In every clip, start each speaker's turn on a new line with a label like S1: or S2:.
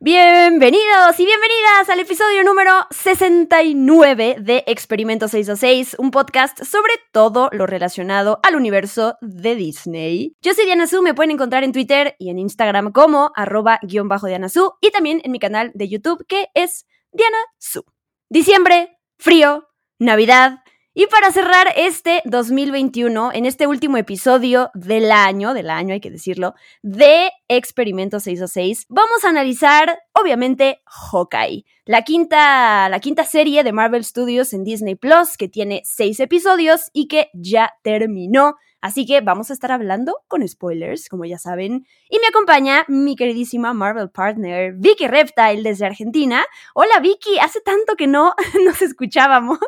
S1: Bienvenidos y bienvenidas al episodio número 69 de Experimento 626, un podcast sobre todo lo relacionado al universo de Disney. Yo soy Diana Su, me pueden encontrar en Twitter y en Instagram como arroba guion bajo Diana Su y también en mi canal de YouTube que es Diana Su. Diciembre, frío, Navidad, y para cerrar este 2021, en este último episodio del año, del año hay que decirlo, de Experimento 606, vamos a analizar, obviamente, Hawkeye, la quinta, la quinta serie de Marvel Studios en Disney Plus, que tiene seis episodios y que ya terminó. Así que vamos a estar hablando con spoilers, como ya saben. Y me acompaña mi queridísima Marvel partner, Vicky Reptile, desde Argentina. Hola Vicky, hace tanto que no nos escuchábamos.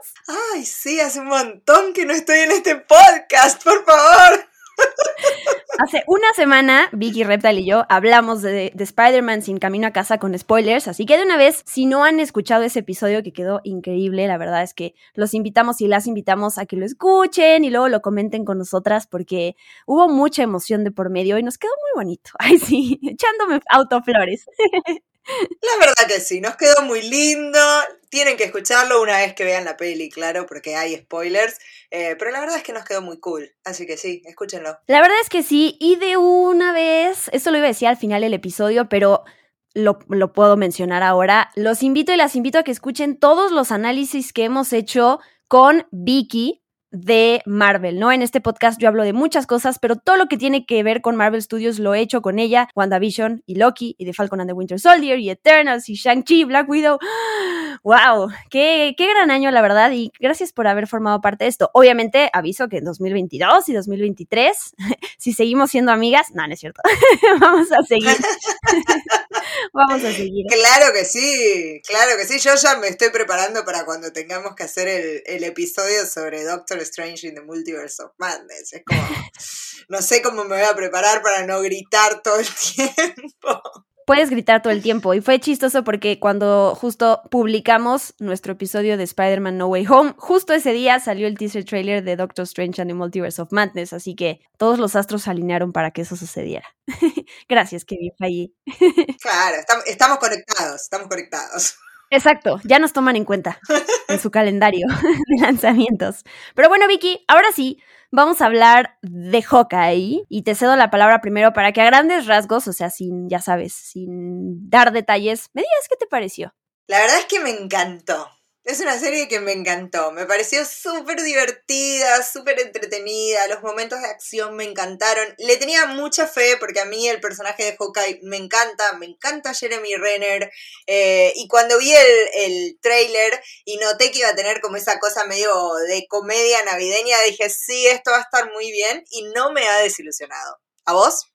S2: Ay, sí, hace un montón que no estoy en este podcast, por favor.
S1: Hace una semana, Vicky Reptile y yo hablamos de, de Spider-Man sin camino a casa con spoilers, así que de una vez, si no han escuchado ese episodio que quedó increíble, la verdad es que los invitamos y las invitamos a que lo escuchen y luego lo comenten con nosotras porque hubo mucha emoción de por medio y nos quedó muy bonito. Ay, sí, echándome autoflores.
S2: La verdad que sí, nos quedó muy lindo. Tienen que escucharlo una vez que vean la peli, claro, porque hay spoilers. Eh, pero la verdad es que nos quedó muy cool. Así que sí, escúchenlo.
S1: La verdad es que sí, y de una vez, esto lo iba a decir al final del episodio, pero lo, lo, puedo mencionar ahora. Los invito y las invito a que escuchen todos los análisis que hemos hecho con Vicky de Marvel, ¿no? En este podcast yo hablo de muchas cosas, pero todo lo que tiene que ver con Marvel Studios lo he hecho con ella, WandaVision y Loki y The Falcon and the Winter Soldier y Eternals y Shang-Chi, Black Widow. ¡Wow! Qué, ¡Qué gran año, la verdad! Y gracias por haber formado parte de esto. Obviamente, aviso que en 2022 y 2023, si seguimos siendo amigas, no, no es cierto. Vamos a seguir. Vamos a seguir.
S2: Claro que sí, claro que sí. Yo ya me estoy preparando para cuando tengamos que hacer el, el episodio sobre Doctor Strange in the Multiverse of Madness. Es como, no sé cómo me voy a preparar para no gritar todo el tiempo.
S1: Puedes gritar todo el tiempo. Y fue chistoso porque cuando justo publicamos nuestro episodio de Spider-Man No Way Home, justo ese día salió el teaser trailer de Doctor Strange and the Multiverse of Madness. Así que todos los astros se alinearon para que eso sucediera. Gracias, Kevin Feige.
S2: claro, estamos conectados, estamos conectados.
S1: Exacto, ya nos toman en cuenta en su calendario de lanzamientos. Pero bueno, Vicky, ahora sí, vamos a hablar de Hawkeye y te cedo la palabra primero para que a grandes rasgos, o sea, sin, ya sabes, sin dar detalles, me digas qué te pareció.
S2: La verdad es que me encantó. Es una serie que me encantó, me pareció súper divertida, súper entretenida, los momentos de acción me encantaron. Le tenía mucha fe porque a mí el personaje de Hawkeye me encanta, me encanta Jeremy Renner. Eh, y cuando vi el, el trailer y noté que iba a tener como esa cosa medio de comedia navideña, dije, sí, esto va a estar muy bien y no me ha desilusionado. ¿A vos?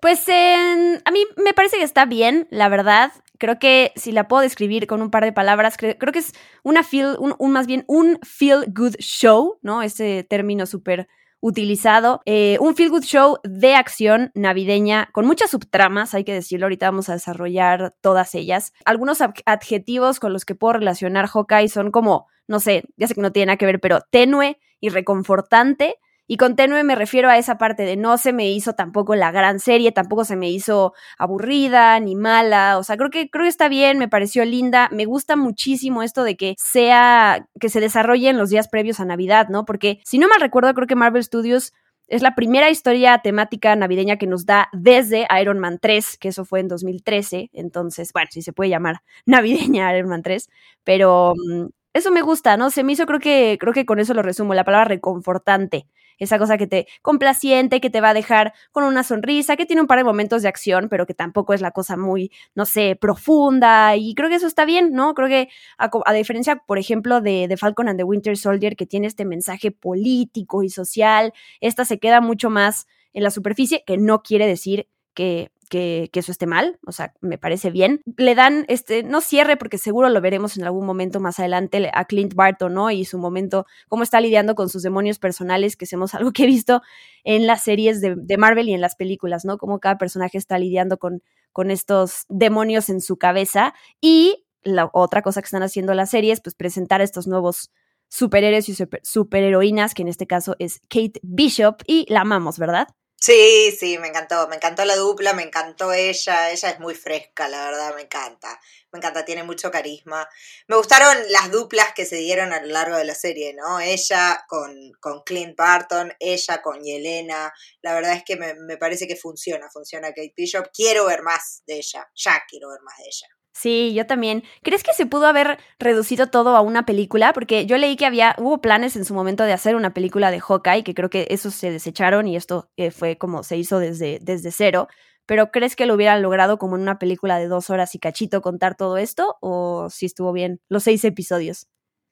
S1: Pues a mí me parece que está bien, la verdad. Creo que si la puedo describir con un par de palabras, creo, que es una feel, un, más bien un feel good show, ¿no? Ese término súper utilizado. Eh, un feel good show de acción navideña con muchas subtramas, hay que decirlo, ahorita vamos a desarrollar todas ellas. Algunos adjetivos con los que puedo relacionar Hawkeye son como, no sé, ya sé que no tiene nada que ver, pero tenue y reconfortante. Y con tenue me refiero a esa parte de no se me hizo tampoco la gran serie, tampoco se me hizo aburrida ni mala. O sea, creo que, creo que está bien, me pareció linda. Me gusta muchísimo esto de que sea, que se desarrolle en los días previos a Navidad, ¿no? Porque si no mal recuerdo, creo que Marvel Studios es la primera historia temática navideña que nos da desde Iron Man 3, que eso fue en 2013. Entonces, bueno, si se puede llamar navideña Iron Man 3, pero mm, eso me gusta, ¿no? Se me hizo, creo que, creo que con eso lo resumo, la palabra reconfortante esa cosa que te complaciente, que te va a dejar con una sonrisa, que tiene un par de momentos de acción, pero que tampoco es la cosa muy, no sé, profunda. Y creo que eso está bien, ¿no? Creo que a, diferencia, por ejemplo, de, de, Falcon and the Winter Soldier, que tiene este mensaje político y social, esta se queda mucho más en la superficie, que no quiere decir que que, eso esté mal, o sea, me parece bien. Le dan, este, no cierre, porque seguro lo veremos en algún momento más adelante a Clint Barton, ¿no? Y su momento, cómo está lidiando con sus demonios personales, que hacemos algo que he visto en las series de, Marvel y en las películas, ¿no? Cómo cada personaje está lidiando con, con estos demonios en su cabeza. Y la otra cosa que están haciendo las series, pues presentar estos nuevos superhéroes y super, superheroínas, que en este caso es Kate Bishop, y la amamos, ¿verdad?
S2: Sí, sí, me encantó, me encantó la dupla, me encantó ella, ella es muy fresca, la verdad, me encanta, me encanta, tiene mucho carisma. Me gustaron las duplas que se dieron a lo largo de la serie, ¿no? Ella con, con Clint Barton, ella con Yelena, la verdad es que me, me parece que funciona, funciona Kate Bishop, quiero ver más de ella, ya quiero ver más de ella.
S1: Sí, yo también. ¿Crees que se pudo haber reducido todo a una película? Porque yo leí que había, hubo planes en su momento de hacer una película de Hawkeye, que creo que esos se desecharon y esto eh, fue como se hizo desde, desde cero. Pero ¿crees que lo hubieran logrado como en una película de dos horas y cachito contar todo esto? ¿O si estuvo bien los seis episodios?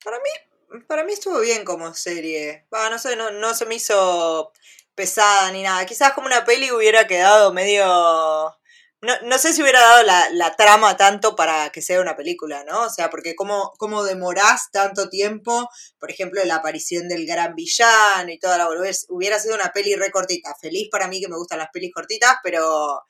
S2: Para mí, para mí estuvo bien como serie. Va, no sé, no, no se me hizo pesada ni nada. Quizás como una peli hubiera quedado medio no, no sé si hubiera dado la, la, trama tanto para que sea una película, ¿no? O sea, porque cómo, cómo demorás tanto tiempo, por ejemplo, la aparición del gran villano y toda la volvés, hubiera sido una peli recortita. Feliz para mí que me gustan las pelis cortitas, pero,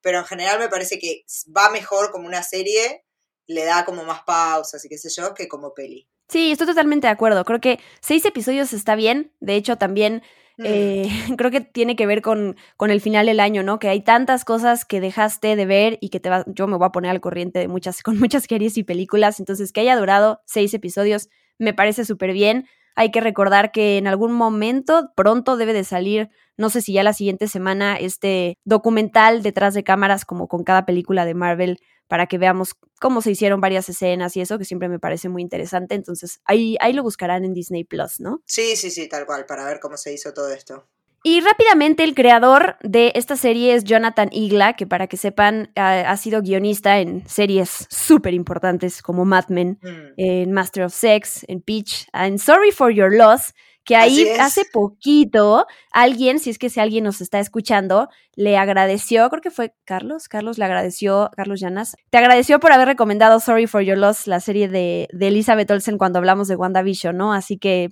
S2: pero en general me parece que va mejor como una serie, le da como más pausas y qué sé yo, que como peli.
S1: Sí, estoy totalmente de acuerdo. Creo que seis episodios está bien. De hecho, también Mm. Eh, creo que tiene que ver con, con, el final del año, ¿no? Que hay tantas cosas que dejaste de ver y que te va, yo me voy a poner al corriente de muchas, con muchas series y películas, entonces que haya durado seis episodios me parece súper bien. Hay que recordar que en algún momento pronto debe de salir, no sé si ya la siguiente semana, este documental detrás de cámaras como con cada película de Marvel para que veamos cómo se hicieron varias escenas y eso, que siempre me parece muy interesante. Entonces, ahí, ahí lo buscarán en Disney Plus, ¿no?
S2: Sí, sí, sí, tal cual, para ver cómo se hizo todo esto.
S1: Y rápidamente el creador de esta serie es Jonathan Igla, que para que sepan ha, sido guionista en series súper importantes como Mad Men, mm. en Master of Sex, en Peach, en Sorry for Your Loss, que ahí hace poquito alguien, si es que si alguien nos está escuchando, le agradeció, creo que fue Carlos, Carlos le agradeció, Carlos Llanas, te agradeció por haber recomendado Sorry for Your Loss, la serie de, de Elizabeth Olsen cuando hablamos de WandaVision, ¿no? Así que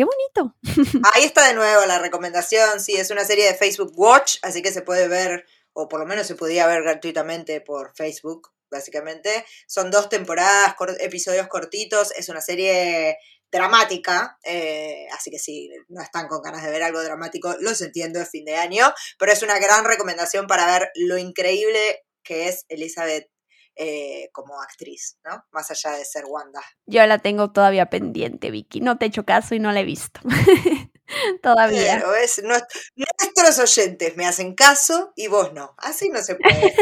S1: qué bonito.
S2: Ahí está de nuevo la recomendación, sí, es una serie de Facebook Watch, así que se puede ver, o por lo menos se podía ver gratuitamente por Facebook, básicamente. Son dos temporadas, episodios cortitos, es una serie dramática, eh, así que si no están con ganas de ver algo dramático, los entiendo, es fin de año, pero es una gran recomendación para ver lo increíble que es Elizabeth eh, como actriz, ¿no? Más allá de ser Wanda.
S1: Yo la tengo todavía pendiente, Vicky, no te he hecho caso y no la he visto. todavía.
S2: Pero es, nuestros oyentes me hacen caso y vos no, así no se puede.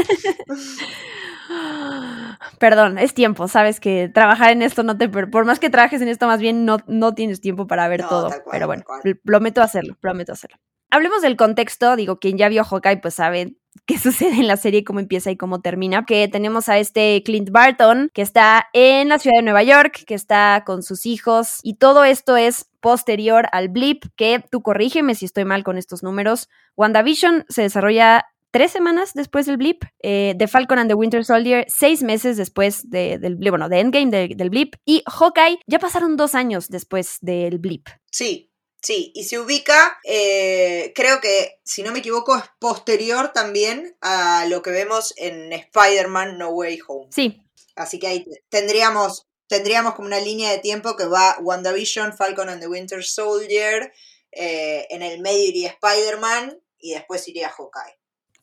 S1: Perdón, es tiempo, sabes que trabajar en esto no te... Por más que trabajes en esto, más bien no, no tienes tiempo para ver todo. pero bueno, prometo hacerlo, prometo hacerlo. Hablemos del contexto, digo, quien ya vio Hawkeye pues sabe qué sucede en la serie, cómo empieza y cómo termina. Que tenemos a este Clint Barton, que está en la ciudad de Nueva York, que está con sus hijos, y todo esto es posterior al blip, que tú corrígeme si estoy mal con estos números. WandaVision se desarrolla tres semanas después del blip, eh, The Falcon and the Winter Soldier seis meses después del blip, bueno, de Endgame del blip, y Hawkeye ya pasaron dos años después del blip.
S2: Sí, sí, y se ubica, eh, creo que, si no me equivoco, es posterior también a lo que vemos en Spider-Man No Way Home.
S1: Sí.
S2: Así que ahí tendríamos, tendríamos como una línea de tiempo que va WandaVision, Falcon and the Winter Soldier, eh, en el medio iría Spider-Man y después iría Hawkeye.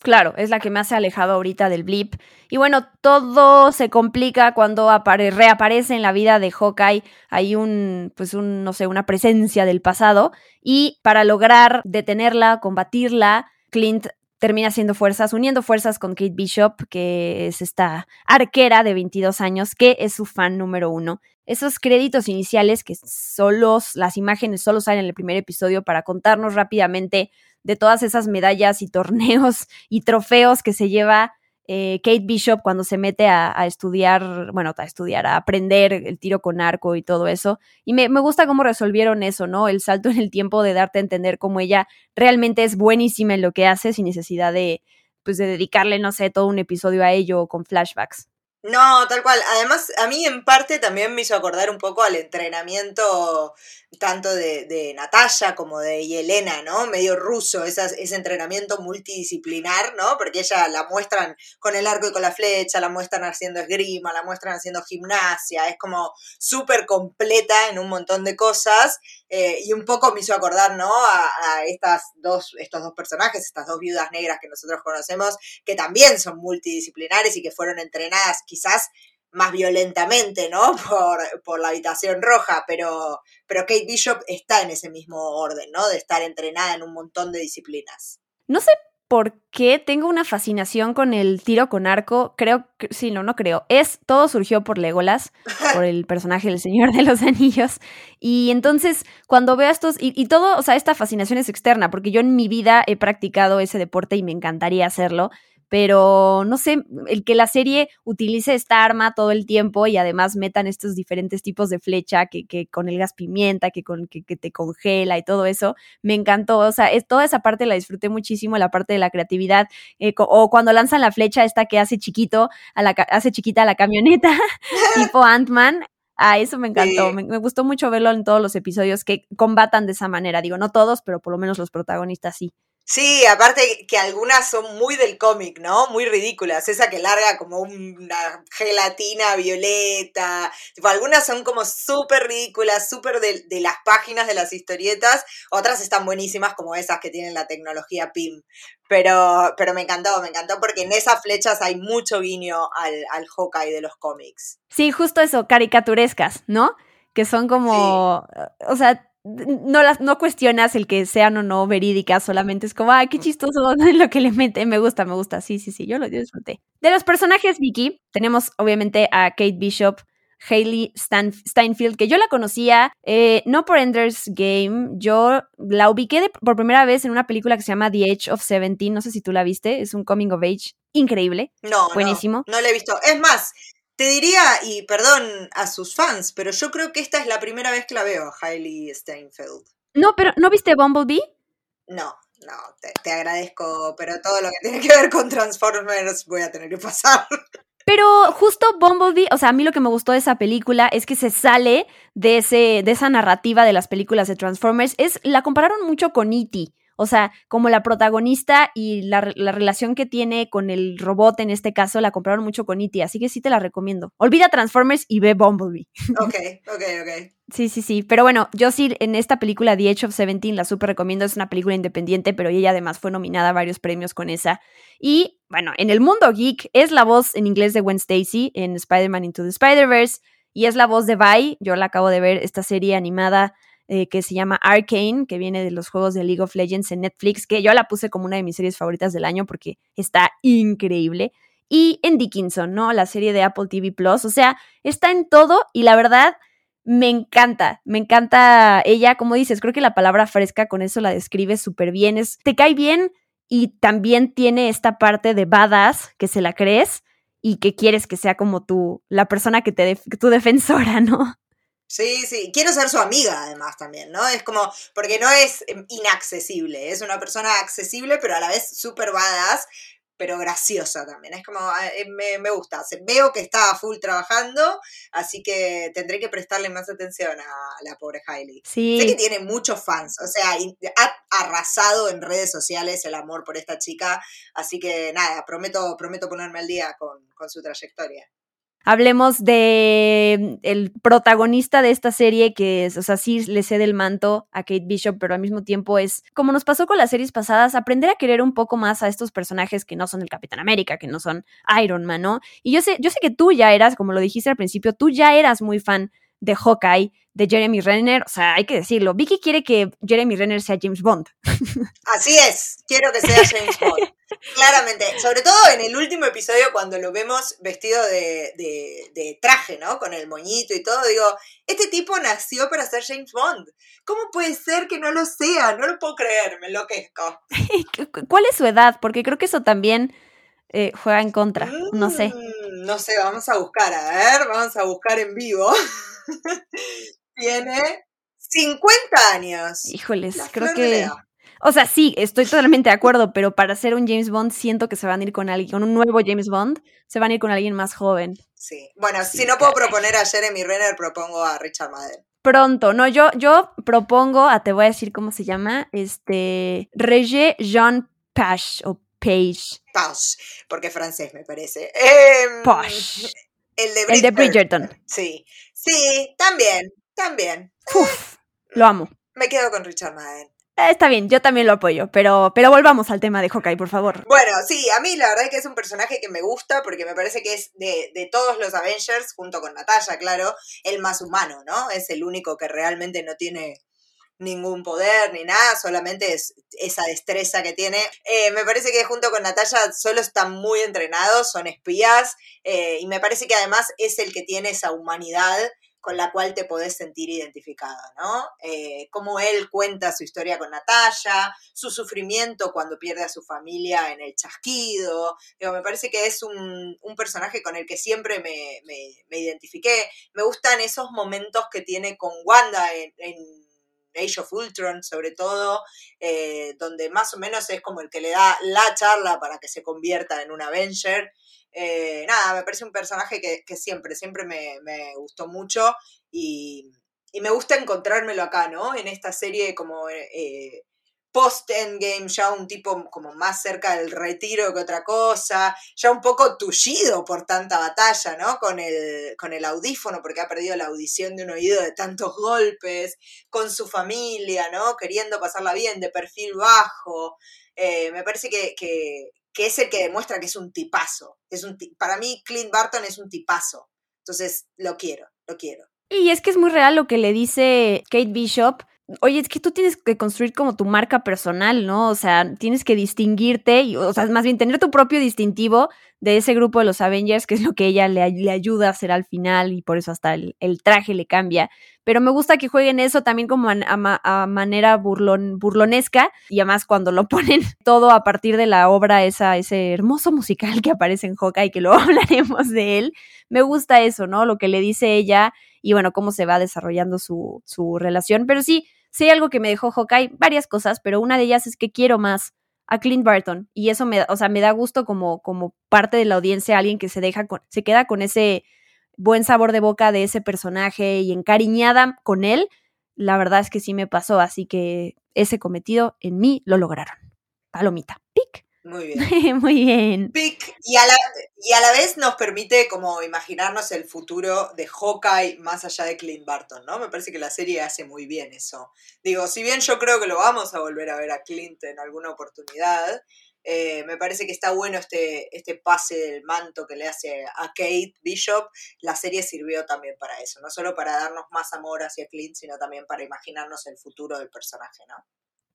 S1: Claro, es la que más se ha alejado ahorita del blip. Y bueno, todo se complica cuando reaparece en la vida de Hawkeye. Hay un, pues un, no sé, una presencia del pasado. Y para lograr detenerla, combatirla, Clint termina haciendo fuerzas, uniendo fuerzas con Kate Bishop, que es esta arquera de 22 años, que es su fan número uno. Esos créditos iniciales que solo, las imágenes solo salen en el primer episodio para contarnos rápidamente de todas esas medallas y torneos y trofeos que se lleva eh, Kate Bishop cuando se mete a, estudiar, bueno, a estudiar, a aprender el tiro con arco y todo eso. Y me, me, gusta cómo resolvieron eso, ¿no? El salto en el tiempo de darte a entender cómo ella realmente es buenísima en lo que hace sin necesidad de, pues de dedicarle, no sé, todo un episodio a ello con flashbacks.
S2: No, tal cual. Además, a mí en parte también me hizo acordar un poco al entrenamiento tanto de, Natalia como de Yelena, ¿no? Medio ruso, ese entrenamiento multidisciplinar, ¿no? Porque ella la muestran con el arco y con la flecha, la muestran haciendo esgrima, la muestran haciendo gimnasia, es como súper completa en un montón de cosas eh, y un poco me hizo acordar, ¿no? A, a, estas dos, estos dos personajes, estas dos viudas negras que nosotros conocemos, que también son multidisciplinares y que fueron entrenadas quizás más violentamente, ¿no? Por, por, la habitación roja, pero, pero Kate Bishop está en ese mismo orden, ¿no? De estar entrenada en un montón de disciplinas.
S1: No sé por qué tengo una fascinación con el tiro con arco. Creo que, sí, no, no creo. Es, todo surgió por Legolas, por el personaje del Señor de los Anillos. Y entonces, cuando veo estos, y, y todo, o sea, esta fascinación es externa, porque yo en mi vida he practicado ese deporte y me encantaría hacerlo pero no sé, el que la serie utilice esta arma todo el tiempo y además metan estos diferentes tipos de flecha que, que con el gas pimienta, que, con, que, que, te congela y todo eso, me encantó, o sea, es, toda esa parte la disfruté muchísimo, la parte de la creatividad, eh, o cuando lanzan la flecha esta que hace chiquito, a la, hace chiquita a la camioneta, tipo Ant-Man, Ah, eso me encantó. Sí. Me, me, gustó mucho verlo en todos los episodios que combatan de esa manera. Digo, no todos, pero por lo menos los protagonistas sí.
S2: Sí, aparte que algunas son muy del cómic, ¿no? Muy ridículas. Esa que larga como una gelatina violeta. Tipo, algunas son como súper ridículas, súper de, de, las páginas de las historietas. Otras están buenísimas como esas que tienen la tecnología PIM. Pero, pero me encantó, me encantó porque en esas flechas hay mucho guiño al, al Hawkeye de los cómics.
S1: Sí, justo eso, caricaturescas, ¿no? Que son como, sí. o sea, no las no cuestionas el que sean o no verídicas, solamente es como, ay, qué chistoso lo que le mete, me gusta, me gusta, sí, sí, sí, yo lo disfruté. De los personajes Vicky, tenemos obviamente a Kate Bishop, Hayley Stan Steinfeld, que yo la conocía eh, no por Ender's Game, yo la ubiqué de, por primera vez en una película que se llama The Age of Seventeen, no sé si tú la viste, es un coming of age increíble,
S2: no,
S1: buenísimo.
S2: No, no la he visto, es más, te diría, y perdón a sus fans, pero yo creo que esta es la primera vez que la veo a Hailey Steinfeld.
S1: No, pero ¿no viste Bumblebee?
S2: No, no, te, te, agradezco, pero todo lo que tiene que ver con Transformers voy a tener que pasar.
S1: Pero justo Bumblebee, o sea, a mí lo que me gustó de esa película es que se sale de, ese, de esa narrativa de las películas de Transformers. Es, la compararon mucho con E.T., o sea, como la protagonista y la, la, relación que tiene con el robot en este caso la compraron mucho con E.T., así que sí te la recomiendo. Olvida Transformers y ve Bumblebee.
S2: Ok, ok, ok.
S1: Sí, sí, sí. Pero bueno, yo sí en esta película The Age of Seventeen la súper recomiendo. Es una película independiente, pero ella además fue nominada a varios premios con esa. Y bueno, en el mundo geek es la voz en inglés de Gwen Stacy en Spider-Man Into the Spider-Verse y es la voz de Vi. Yo la acabo de ver esta serie animada eh, que se llama Arcane, que viene de los juegos de League of Legends en Netflix, que yo la puse como una de mis series favoritas del año porque está increíble. Y en Dickinson, ¿no? La serie de Apple TV Plus. O sea, está en todo y la verdad me encanta, me encanta ella, como dices, creo que la palabra fresca con eso la describe súper bien, es, te cae bien y también tiene esta parte de badass que se la crees y que quieres que sea como tú, la persona que te, def tu defensora, ¿no?
S2: Sí, sí, quiero ser su amiga además también, ¿no? Es como, porque no es inaccesible, es una persona accesible, pero a la vez súper badass, pero graciosa también. Es como, eh, me, me, gusta. Veo que está full trabajando, así que tendré que prestarle más atención a la pobre Hailey.
S1: Sí.
S2: Sé que tiene muchos fans, o sea, ha arrasado en redes sociales el amor por esta chica, así que nada, prometo, prometo ponerme al día con, con su trayectoria
S1: hablemos de el protagonista de esta serie que es, o sea, sí le cede el manto a Kate Bishop, pero al mismo tiempo es, como nos pasó con las series pasadas, aprender a querer un poco más a estos personajes que no son el Capitán América, que no son Iron Man, ¿no? Y yo sé, yo sé que tú ya eras, como lo dijiste al principio, tú ya eras muy fan de Hawkeye, de Jeremy Renner, o sea, hay que decirlo. Vicky quiere que Jeremy Renner sea James Bond.
S2: Así es, quiero que sea James Bond. Claramente, sobre todo en el último episodio cuando lo vemos vestido de, de, de, traje, ¿no? Con el moñito y todo, digo, este tipo nació para ser James Bond. ¿Cómo puede ser que no lo sea? No lo puedo creer, me enloquezco.
S1: ¿Cuál es su edad? Porque creo que eso también eh, juega en contra, no sé.
S2: Mm, no sé, vamos a buscar, a ver, vamos a buscar en vivo. Tiene 50 años.
S1: Híjoles, creo que... O sea, sí, estoy totalmente de acuerdo, pero para hacer un James Bond siento que se van a ir con alguien, con un nuevo James Bond, se van a ir con alguien más joven.
S2: Sí. Bueno,
S1: Sí,
S2: si no puedo
S1: caray.
S2: proponer a Jeremy Renner, propongo a Richard Madden.
S1: Pronto, no, yo, yo propongo, a te voy a decir cómo se llama, este, Regé Jean Page o Page,
S2: Pause, porque es francés, me parece. Em,
S1: Posh,
S2: El de
S1: el de
S2: Bridgerton.
S1: Bridgerton.
S2: Sí. Sí, también, también.
S1: Uf, lo amo.
S2: Me quedo con Richard Madden.
S1: Eh, Está bien, yo también lo apoyo, pero, pero volvamos al tema de Hawkeye, por favor.
S2: Bueno, sí, a mí la verdad es que es un personaje que me gusta porque me parece que es de, de todos los Avengers, junto con Natalia, claro, el más humano, ¿no? Es el único que realmente no tiene ningún poder ni nada, solamente es esa destreza que tiene. Eh, me parece que junto con Natalia solo están muy entrenados, son espías, eh, y me parece que además es el que tiene esa humanidad con la cual te podés sentir identificada, ¿no? Eh, cómo él cuenta su historia con Natalia, su sufrimiento cuando pierde a su familia en el chasquido. Me parece que es un, un personaje con el que siempre me, me- me identifiqué. Me gustan esos momentos que tiene con Wanda en, en Age of Ultron, sobre todo, eh, donde más o menos es como el que le da la charla para que se convierta en un Avenger. Eh, nada, me parece un personaje que, siempre, siempre me, me gustó mucho y, y me gusta encontrármelo acá, ¿no? En esta serie como eh, post-endgame, ya un tipo como más cerca del retiro que otra cosa, ya un poco tullido por tanta batalla, ¿no? Con el, con el audífono, porque ha perdido la audición de un oído de tantos golpes, con su familia, ¿no? Queriendo pasarla bien, de perfil bajo. Eh, me parece que, que, que es el que demuestra que es un tipazo. Es un para mí, Clint Barton es un tipazo. Entonces, lo quiero, lo quiero.
S1: Y es que es muy real lo que le dice Kate Bishop. Oye, es que tú tienes que construir como tu marca personal, ¿no? O sea, tienes que distinguirte, y, o sea, más bien tener tu propio distintivo de ese grupo de los Avengers, que es lo que ella le, ayuda a hacer al final y por eso hasta el, traje le cambia. Pero me gusta que jueguen eso también como a manera burlon, burlonesca y además cuando lo ponen todo a partir de la obra, esa, ese hermoso musical que aparece en Hawkeye, que luego hablaremos de él. Me gusta eso, ¿no? Lo que le dice ella y bueno, cómo se va desarrollando su, su relación. Pero sí, sí algo que me dejó Hawkeye, varias cosas, pero una de ellas es que quiero más a Clint Barton y eso me, o sea, me da gusto como, como parte de la audiencia, alguien que se deja con, se queda con ese buen sabor de boca de ese personaje y encariñada con él. La verdad es que sí me pasó, así que ese cometido en mí lo lograron. Palomita.
S2: Muy bien.
S1: Muy bien.
S2: Pic, y a, la, y a la vez nos permite como imaginarnos el futuro de Hawkeye más allá de Clint Barton, ¿no? Me parece que la serie hace muy bien eso. Digo, si bien yo creo que lo vamos a volver a ver a Clint en alguna oportunidad, eh, me parece que está bueno este, este pase del manto que le hace a Kate Bishop. La serie sirvió también para eso, no solo para darnos más amor hacia Clint, sino también para imaginarnos el futuro del personaje, ¿no?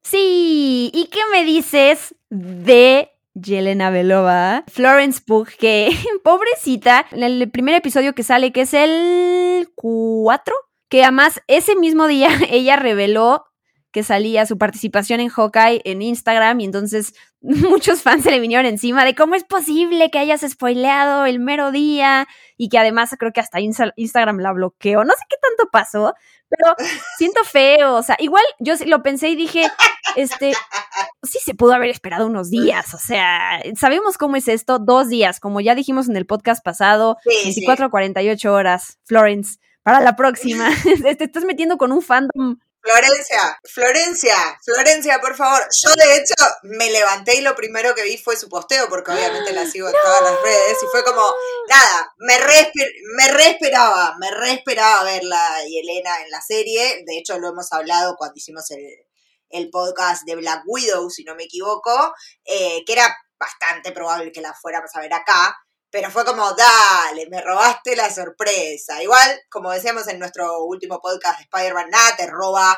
S1: Sí, ¿y qué me dices de Yelena Belova? Florence Pugh, que pobrecita, en el primer episodio que sale, que es el 4, que además ese mismo día ella reveló que salía su participación en Hawkeye en Instagram y entonces muchos fans se le vinieron encima de cómo es posible que hayas spoileado el mero día y que además creo que hasta Insta- Instagram la bloqueó. No sé qué tanto pasó, pero siento feo. O sea, igual yo sí lo pensé y dije, este, sí se pudo haber esperado unos días. O sea, sabemos cómo es esto, dos días, como ya dijimos en el podcast pasado,
S2: Sí, sí.
S1: 24 a 48 horas, Florence, para la próxima. Te estás metiendo con un fandom.
S2: Florencia, Florencia, Florencia, por favor. Yo de hecho me levanté y lo primero que vi fue su posteo, porque obviamente la sigo en todas las redes, y fue como, nada, me re, me re esperaba, me re esperaba verla y Elena en la serie. De hecho, lo hemos hablado cuando hicimos el, el podcast de Black Widow, si no me equivoco, eh, que era bastante probable que la fuéramos a ver acá. Pero fue como, dale, me robaste la sorpresa. Igual, como decíamos en nuestro último podcast de Spider-Man, nada te roba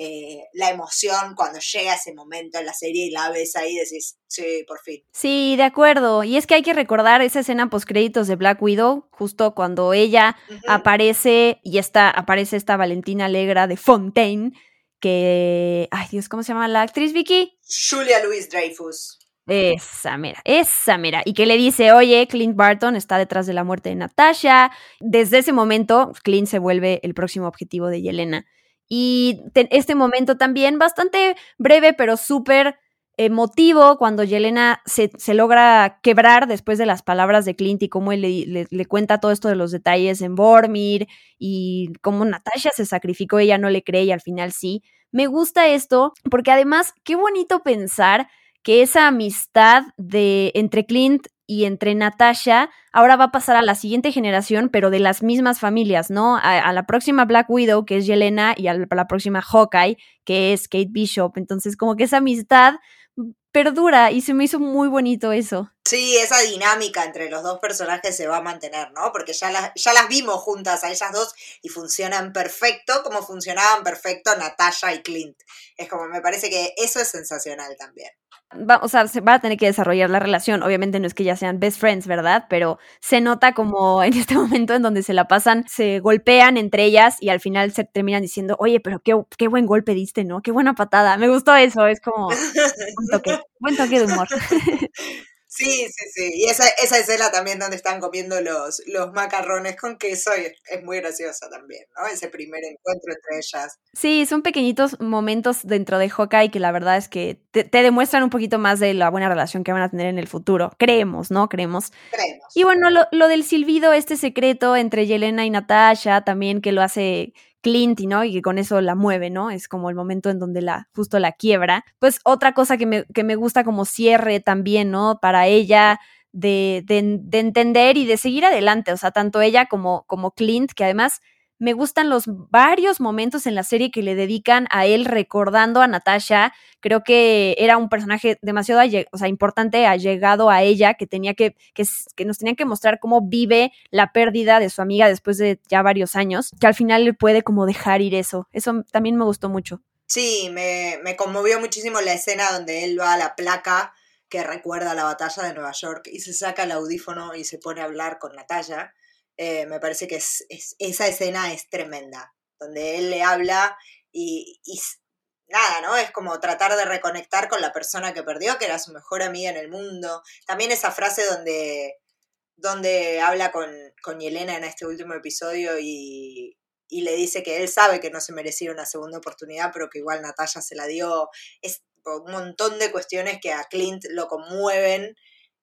S2: eh, la emoción cuando llega ese momento en la serie y la ves ahí y decís, sí, por fin.
S1: Sí, de acuerdo. Y es que hay que recordar esa escena post créditos de Black Widow, justo cuando ella aparece y está, aparece esta Valentina Alegra de Fontaine, que, ay Dios, ¿cómo se llama la actriz Vicky?
S2: Julia Louis Dreyfus.
S1: Esa mera, esa mera. Y que le dice, oye, Clint Barton está detrás de la muerte de Natasha. Desde ese momento, Clint se vuelve el próximo objetivo de Yelena. Y este momento también bastante breve, pero súper emotivo cuando Yelena se, se, logra quebrar después de las palabras de Clint y cómo él le, le, cuenta todo esto de los detalles en Bormir y cómo Natasha se sacrificó, ella no le cree y al final sí. Me gusta esto porque además, qué bonito pensar que esa amistad de entre Clint y entre Natasha ahora va a pasar a la siguiente generación, pero de las mismas familias, ¿no? A, la próxima Black Widow, que es Yelena, y a la próxima Hawkeye, que es Kate Bishop. Entonces, como que esa amistad perdura y se me hizo muy bonito eso.
S2: Sí, esa dinámica entre los dos personajes se va a mantener, ¿no? Porque ya las, ya las vimos juntas a ellas dos y funcionan perfecto como funcionaban perfecto Natasha y Clint. Es como, me parece que eso es sensacional también
S1: va, o sea, se va a tener que desarrollar la relación. Obviamente no es que ya sean best friends, ¿verdad? Pero se nota como en este momento en donde se la pasan, se golpean entre ellas y al final se terminan diciendo, oye, pero qué, qué buen golpe diste, ¿no? Qué buena patada. Me gustó eso, es como un toque, buen toque de humor.
S2: Sí, sí, sí. Y esa, esa escena también donde están comiendo los, los macarrones con queso es, es muy graciosa también, ¿no? Ese primer encuentro entre ellas.
S1: Sí, son pequeñitos momentos dentro de Hawkeye que la verdad es que te, demuestran un poquito más de la buena relación que van a tener en el futuro. Creemos, ¿no? Creemos.
S2: Creemos.
S1: Y bueno, lo, lo del silbido, este secreto entre Yelena y Natasha, también que lo hace Clint, ¿no? Y que con eso la mueve, ¿no? Es como el momento en donde la, justo la quiebra. Pues otra cosa que me, que me gusta como cierre también, ¿no? Para ella. De, de, de entender y de seguir adelante, o sea, tanto ella como, como Clint, que además me gustan los varios momentos en la serie que le dedican a él recordando a Natasha. Creo que era un personaje demasiado o sea, importante, allegado a ella, que tenía que, que, nos tenía que mostrar cómo vive la pérdida de su amiga después de ya varios años, que al final le puede como dejar ir eso. Eso también me gustó mucho.
S2: Sí, me, me conmovió muchísimo la escena donde él va a la placa que recuerda la batalla de Nueva York y se saca el audífono y se pone a hablar con Natasha eh, me parece que es, esa escena es tremenda, donde él le habla y, nada, ¿no? Es como tratar de reconectar con la persona que perdió, que era su mejor amiga en el mundo. También esa frase donde, donde habla con, con Yelena en este último episodio y, y le dice que él sabe que no se merecía una segunda oportunidad, pero que igual Natalia se la dio. Es un montón de cuestiones que a Clint lo conmueven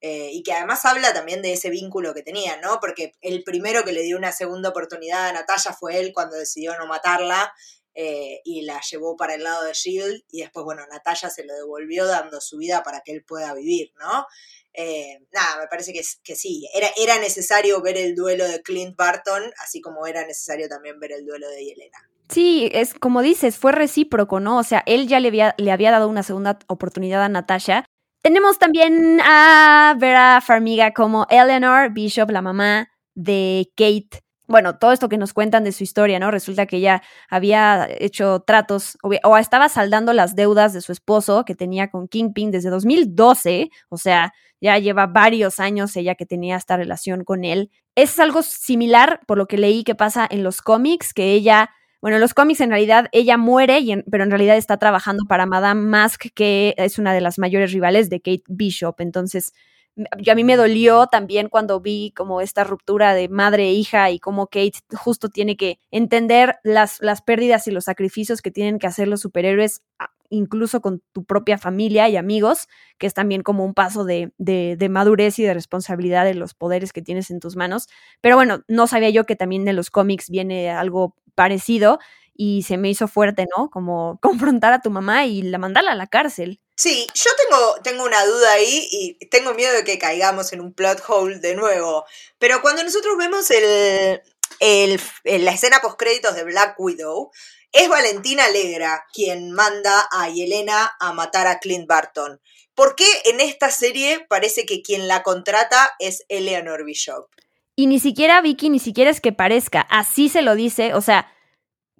S2: eh, y que además habla también de ese vínculo que tenían, ¿no? Porque el primero que le dio una segunda oportunidad a Natalia fue él cuando decidió no matarla eh, y la llevó para el lado de Shield y después, bueno, Natalia se lo devolvió dando su vida para que él pueda vivir, ¿no? Eh, nada, me parece que, que sí, era, era necesario ver el duelo de Clint Barton, así como era necesario también ver el duelo de Yelena.
S1: Sí, es como dices, fue recíproco, ¿no? O sea, él ya le había, le había dado una segunda oportunidad a Natasha tenemos también a Vera Farmiga como Eleanor Bishop, la mamá de Kate. Bueno, todo esto que nos cuentan de su historia, ¿no? Resulta que ella había hecho tratos o, estaba saldando las deudas de su esposo que tenía con Kingpin desde 2012, o sea, ya lleva varios años ella que tenía esta relación con él. Es algo similar, por lo que leí que pasa en los cómics, que ella bueno, en los cómics en realidad ella muere, pero en realidad está trabajando para Madame Mask, que es una de las mayores rivales de Kate Bishop. Entonces, a mí me dolió también cuando vi como esta ruptura de madre e hija y cómo Kate justo tiene que entender las, las pérdidas y los sacrificios que tienen que hacer los superhéroes incluso con tu propia familia y amigos, que es también como un paso de, de, madurez y de responsabilidad de los poderes que tienes en tus manos. Pero bueno, no sabía yo que también de los cómics viene algo parecido y se me hizo fuerte, ¿no? Como confrontar a tu mamá y la mandarla a la cárcel.
S2: Sí, yo tengo, tengo una duda ahí y tengo miedo de que caigamos en un plot hole de nuevo. Pero cuando nosotros vemos el, el, la escena post créditos de Black Widow, es Valentina Alegra quien manda a Yelena a matar a Clint Barton. ¿Por qué en esta serie parece que quien la contrata es Eleanor Bishop?
S1: Y ni siquiera Vicky, ni siquiera es que parezca, así se lo dice, o sea,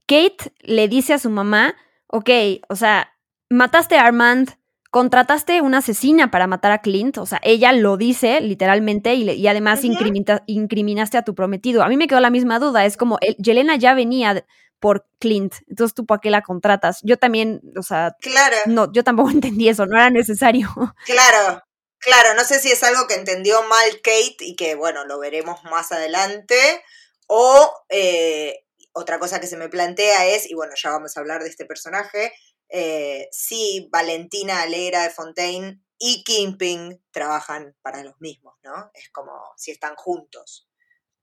S1: Kate le dice a su mamá, ok, o sea, mataste a Armand, contrataste una asesina para matar a Clint, o sea, ella lo dice literalmente y, además incriminaste a tu prometido. A mí me quedó la misma duda, es como, Yelena ya venía por Clint. Entonces, ¿tú para qué la contratas? Yo también, o sea,
S2: claro.
S1: no, yo tampoco entendí eso, no era necesario.
S2: Claro, claro, no sé si es algo que entendió mal Kate y que, bueno, lo veremos más adelante, o, eh, otra cosa que se me plantea es, y bueno, ya vamos a hablar de este personaje, eh, si Valentina Alegra de Fontaine y Kimping trabajan para los mismos, ¿no? Es como si están juntos.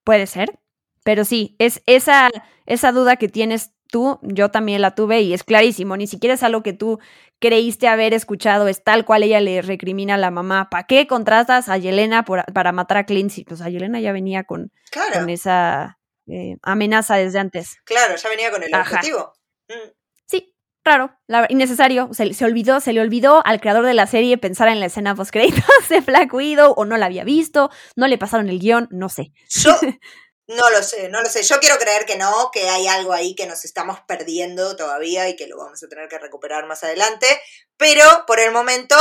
S1: Puede ser, pero sí, es esa, esa duda que tienes tú, yo también la tuve y es clarísimo, ni siquiera es algo que tú creíste haber escuchado, es tal cual ella le recrimina a la mamá, ¿para qué contratas a Yelena para matar a Clint? Pues a Yelena ya venía con, con esa eh, amenaza desde antes.
S2: Claro, ya venía con el objetivo.
S1: Mm. Sí, raro, innecesario, se, se, olvidó, se le olvidó al creador de la serie pensar en la escena post créditos de Black Widow o no la había visto, no le pasaron el guion, no sé.
S2: No lo sé, no lo sé. Yo quiero creer que no, que hay algo ahí que nos estamos perdiendo todavía y que lo vamos a tener que recuperar más adelante. Pero por el momento,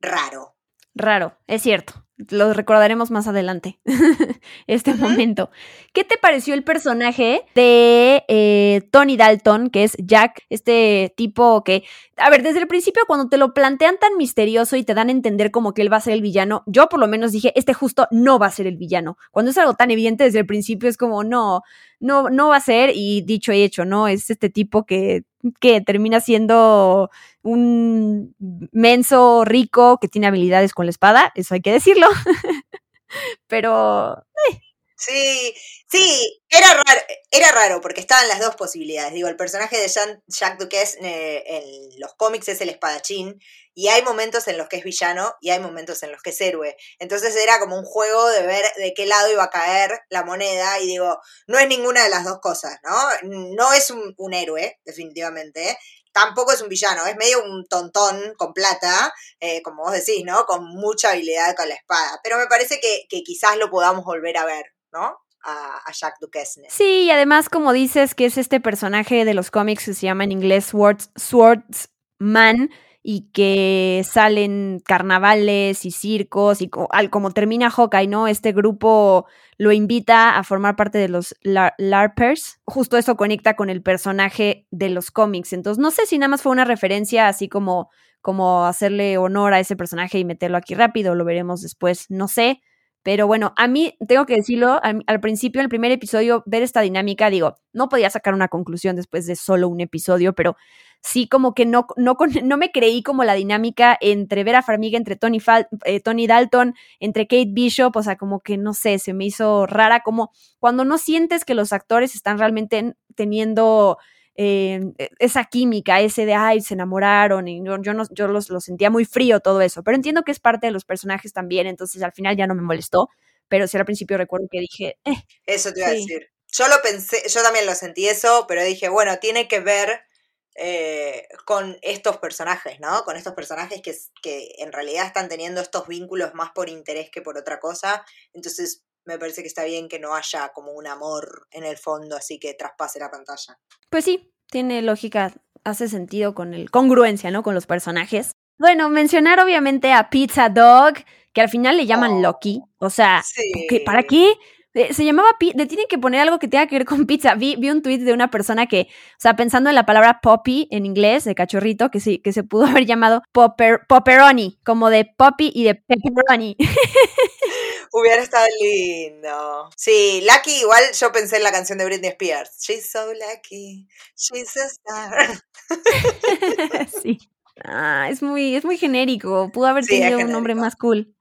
S2: raro.
S1: Raro, es cierto lo recordaremos más adelante, este momento. ¿Qué te pareció el personaje de eh, Tony Dalton, que es Jack, este tipo que, a ver, desde el principio cuando te lo plantean tan misterioso y te dan a entender como que él va a ser el villano, yo por lo menos dije, este justo no va a ser el villano. Cuando es algo tan evidente desde el principio es como, no, no, no va a ser y dicho y hecho, ¿no? Es este tipo que, que termina siendo un menso rico que tiene habilidades con la espada, eso hay que decirlo. Pero... Eh.
S2: Sí, sí, era raro, era raro porque estaban las dos posibilidades. Digo, el personaje de Jean, Jacques Duquesne en los cómics es el espadachín y hay momentos en los que es villano y hay momentos en los que es héroe. Entonces era como un juego de ver de qué lado iba a caer la moneda y digo, no es ninguna de las dos cosas, ¿no? No es un, un héroe, definitivamente, tampoco es un villano, es medio un tontón con plata, eh, como vos decís, ¿no? Con mucha habilidad con la espada. Pero me parece que, quizás lo podamos volver a ver, ¿no? A, Jack Duquesne.
S1: Sí, y además, como dices, que es este personaje de los cómics que se llama en inglés Swords, Swordsman, y que salen carnavales y circos y como termina Hawkeye, ¿no? Este grupo lo invita a formar parte de los LARPers. Justo eso conecta con el personaje de los cómics. Entonces, no sé si nada más fue una referencia así como, como hacerle honor a ese personaje y meterlo aquí rápido, lo veremos después, no sé. Pero bueno, a mí, tengo que decirlo, al, principio, en el primer episodio, ver esta dinámica, digo, no podía sacar una conclusión después de solo un episodio, pero sí como que no, no, no me creí como la dinámica entre Vera Farmiga, entre Tony, eh, Tony Dalton, entre Kate Bishop, o sea, como que no sé, se me hizo rara, como cuando no sientes que los actores están realmente teniendo eh, e, esa química, ese de, ay, se enamoraron, y yo, no, yo los, sentía muy frío todo eso, pero entiendo que es parte de los personajes también, entonces al final ya no me molestó, pero sí al principio recuerdo que dije, eh,
S2: Eso te iba a decir. Yo lo pensé, yo también lo sentí eso, pero dije, bueno, tiene que ver eh, con estos personajes, ¿no? Con estos personajes que, que en realidad están teniendo estos vínculos más por interés que por otra cosa. Entonces me parece que está bien que no haya como un amor en el fondo, así que traspase la pantalla.
S1: Pues sí, tiene lógica, hace sentido con el congruencia, ¿no? Con los personajes. Bueno, mencionar obviamente a Pizza Dog, que al final le llaman Loki. O sea, ¿para qué? Eh, se llamaba le tienen que poner algo que tenga que ver con pizza. Vi, vi un tweet de una persona que, o sea, pensando en la palabra poppy en inglés, de cachorrito, que sí, que se pudo haber llamado popper, popperoni, como de poppy y de pepperoni.
S2: Hubiera estado lindo. Sí, Lucky, igual yo pensé en la canción de Britney Spears. She's so lucky, she's a star.
S1: sí. Ah, es muy, es muy genérico. Pudo haber tenido un nombre más cool.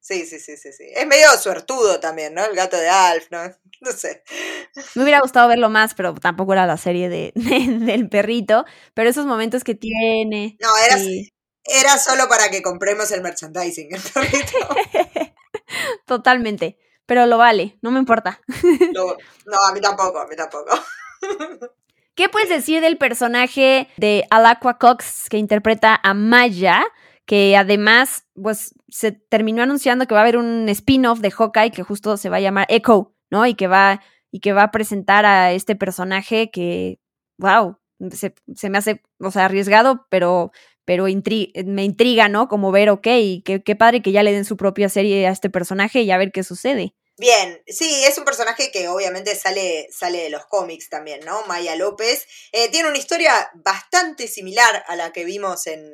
S2: Sí, sí, sí, sí, sí. Es medio suertudo también, ¿no? El gato de Alf, ¿no? No sé.
S1: Me hubiera gustado verlo más, pero tampoco era la serie de, del perrito. Pero esos momentos que tiene.
S2: No, era, era solo para que compremos el merchandising, el perrito.
S1: Totalmente. Pero lo vale, no me importa.
S2: no, a mí tampoco, a mí tampoco.
S1: ¿Qué puedes decir del personaje de Alaqua Cox que interpreta a Maya? que además, pues se terminó anunciando que va a haber un spin-off de Hawkeye que justo se va a llamar Echo, ¿no? Y que va, y que va a presentar a este personaje que, wow, se, me hace, o sea, arriesgado, pero, pero me intriga, ¿no? Como ver, ok, qué, qué padre que ya le den su propia serie a este personaje y a ver qué sucede.
S2: Bien, sí, es un personaje que obviamente sale, sale de los cómics también, ¿no? Maya López. Eh, tiene una historia bastante similar a la que vimos en,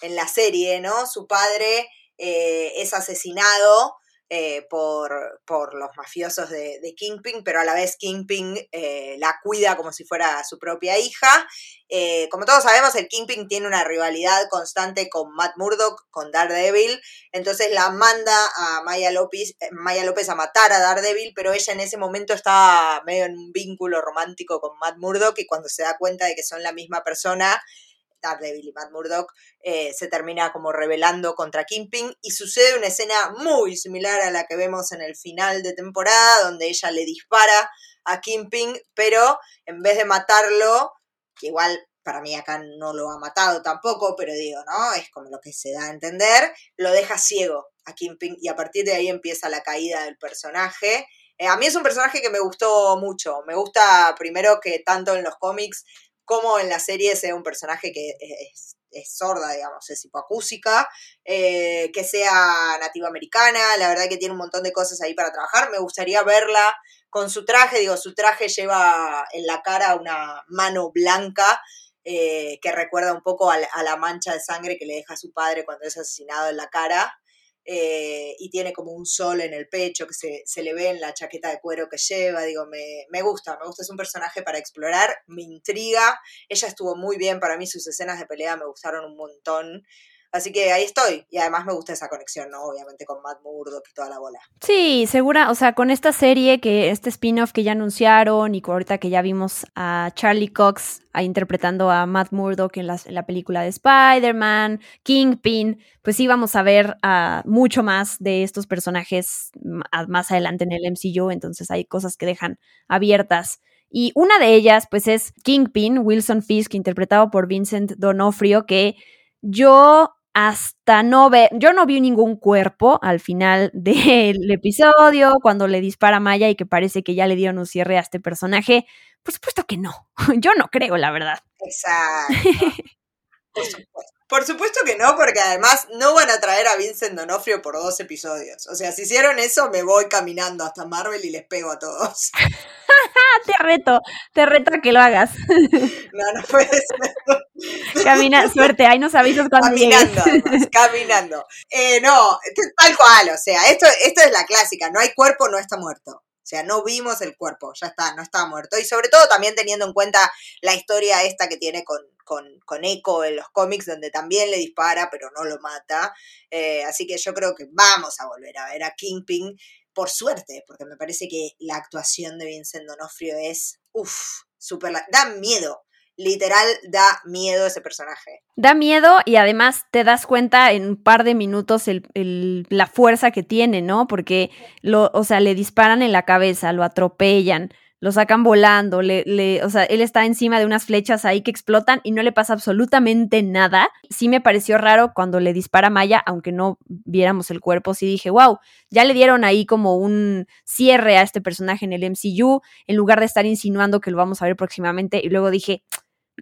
S2: en la serie, ¿no? Su padre eh, es asesinado eh, por, por, los mafiosos de, de, Kingpin, pero a la vez Kingpin eh, la cuida como si fuera su propia hija. Eh, como todos sabemos, el Kingpin tiene una rivalidad constante con Matt Murdock, con Daredevil, entonces la manda a Maya López, Maya López a matar a Daredevil, pero ella en ese momento está medio en un vínculo romántico con Matt Murdock y cuando se da cuenta de que son la misma persona, Daredevil y Matt Murdock, eh, se termina como rebelando contra Kingpin y sucede una escena muy similar a la que vemos en el final de temporada, donde ella le dispara a Kingpin, pero en vez de matarlo, que igual para mí acá no lo ha matado tampoco, pero digo, ¿no? Es como lo que se da a entender, lo deja ciego a Kingpin y a partir de ahí empieza la caída del personaje. Eh, a mí es un personaje que me gustó mucho. Me gusta primero que tanto en los cómics como en la serie sea un personaje que es, sorda, digamos, es hipoacúsica, eh, que sea nativa americana, la verdad que tiene un montón de cosas ahí para trabajar, me gustaría verla con su traje, digo, su traje lleva en la cara una mano blanca, eh, que recuerda un poco a la, mancha de sangre que le deja a su padre cuando es asesinado en la cara. Eh, y tiene como un sol en el pecho que se, le ve en la chaqueta de cuero que lleva, digo, me, me, gusta, me gusta, es un personaje para explorar, me intriga, ella estuvo muy bien, para mí sus escenas de pelea me gustaron un montón, Así que ahí estoy. Y además me gusta esa conexión, ¿no? Obviamente con Matt Murdock y toda la bola.
S1: Sí, segura. O sea, con esta serie, que este spin-off que ya anunciaron y ahorita que ya vimos a Charlie Cox interpretando a Matt Murdock en la, en la película de Spider-Man, Kingpin, pues sí vamos a ver uh, mucho más de estos personajes más adelante en el MCU. Entonces hay cosas que dejan abiertas. Y una de ellas, pues es Kingpin, Wilson Fisk, interpretado por Vincent Donofrio, que yo hasta no ver, yo no vi ningún cuerpo al final del episodio, cuando le dispara a Maya y que parece que ya le dieron un cierre a este personaje. Por supuesto que no, yo no creo, la verdad.
S2: Exacto. Por supuesto. Por supuesto que no, porque además no van a traer a Vincent Donofrio por dos episodios. O sea, si hicieron eso, me voy caminando hasta Marvel y les pego a todos.
S1: te reto, te reto a que lo hagas.
S2: no, no puede ser.
S1: Camina, suerte, ahí nos avisas cuando
S2: Caminando, caminando. Eh, no, tal cual, o sea, esto, esto es la clásica, no hay cuerpo, no está muerto. Sea, no vimos el cuerpo, ya está, no está muerto. Y sobre todo también teniendo en cuenta la historia esta que tiene con, con, con Echo en los cómics, donde también le dispara, pero no lo mata. Eh, así que yo creo que vamos a volver a ver a Kingpin, por suerte, porque me parece que la actuación de Vincent Donofrio es, uff, súper... da miedo literal da miedo ese personaje.
S1: Da miedo y además te das cuenta en un par de minutos la fuerza que tiene, ¿no? Porque, lo, o sea, le disparan en la cabeza, lo atropellan, lo sacan volando, le, le, o sea, él está encima de unas flechas ahí que explotan y no le pasa absolutamente nada. Sí me pareció raro cuando le dispara Maya, aunque no viéramos el cuerpo, sí dije, wow, ya le dieron ahí como un cierre a este personaje en el MCU, en lugar de estar insinuando que lo vamos a ver próximamente. Y luego dije,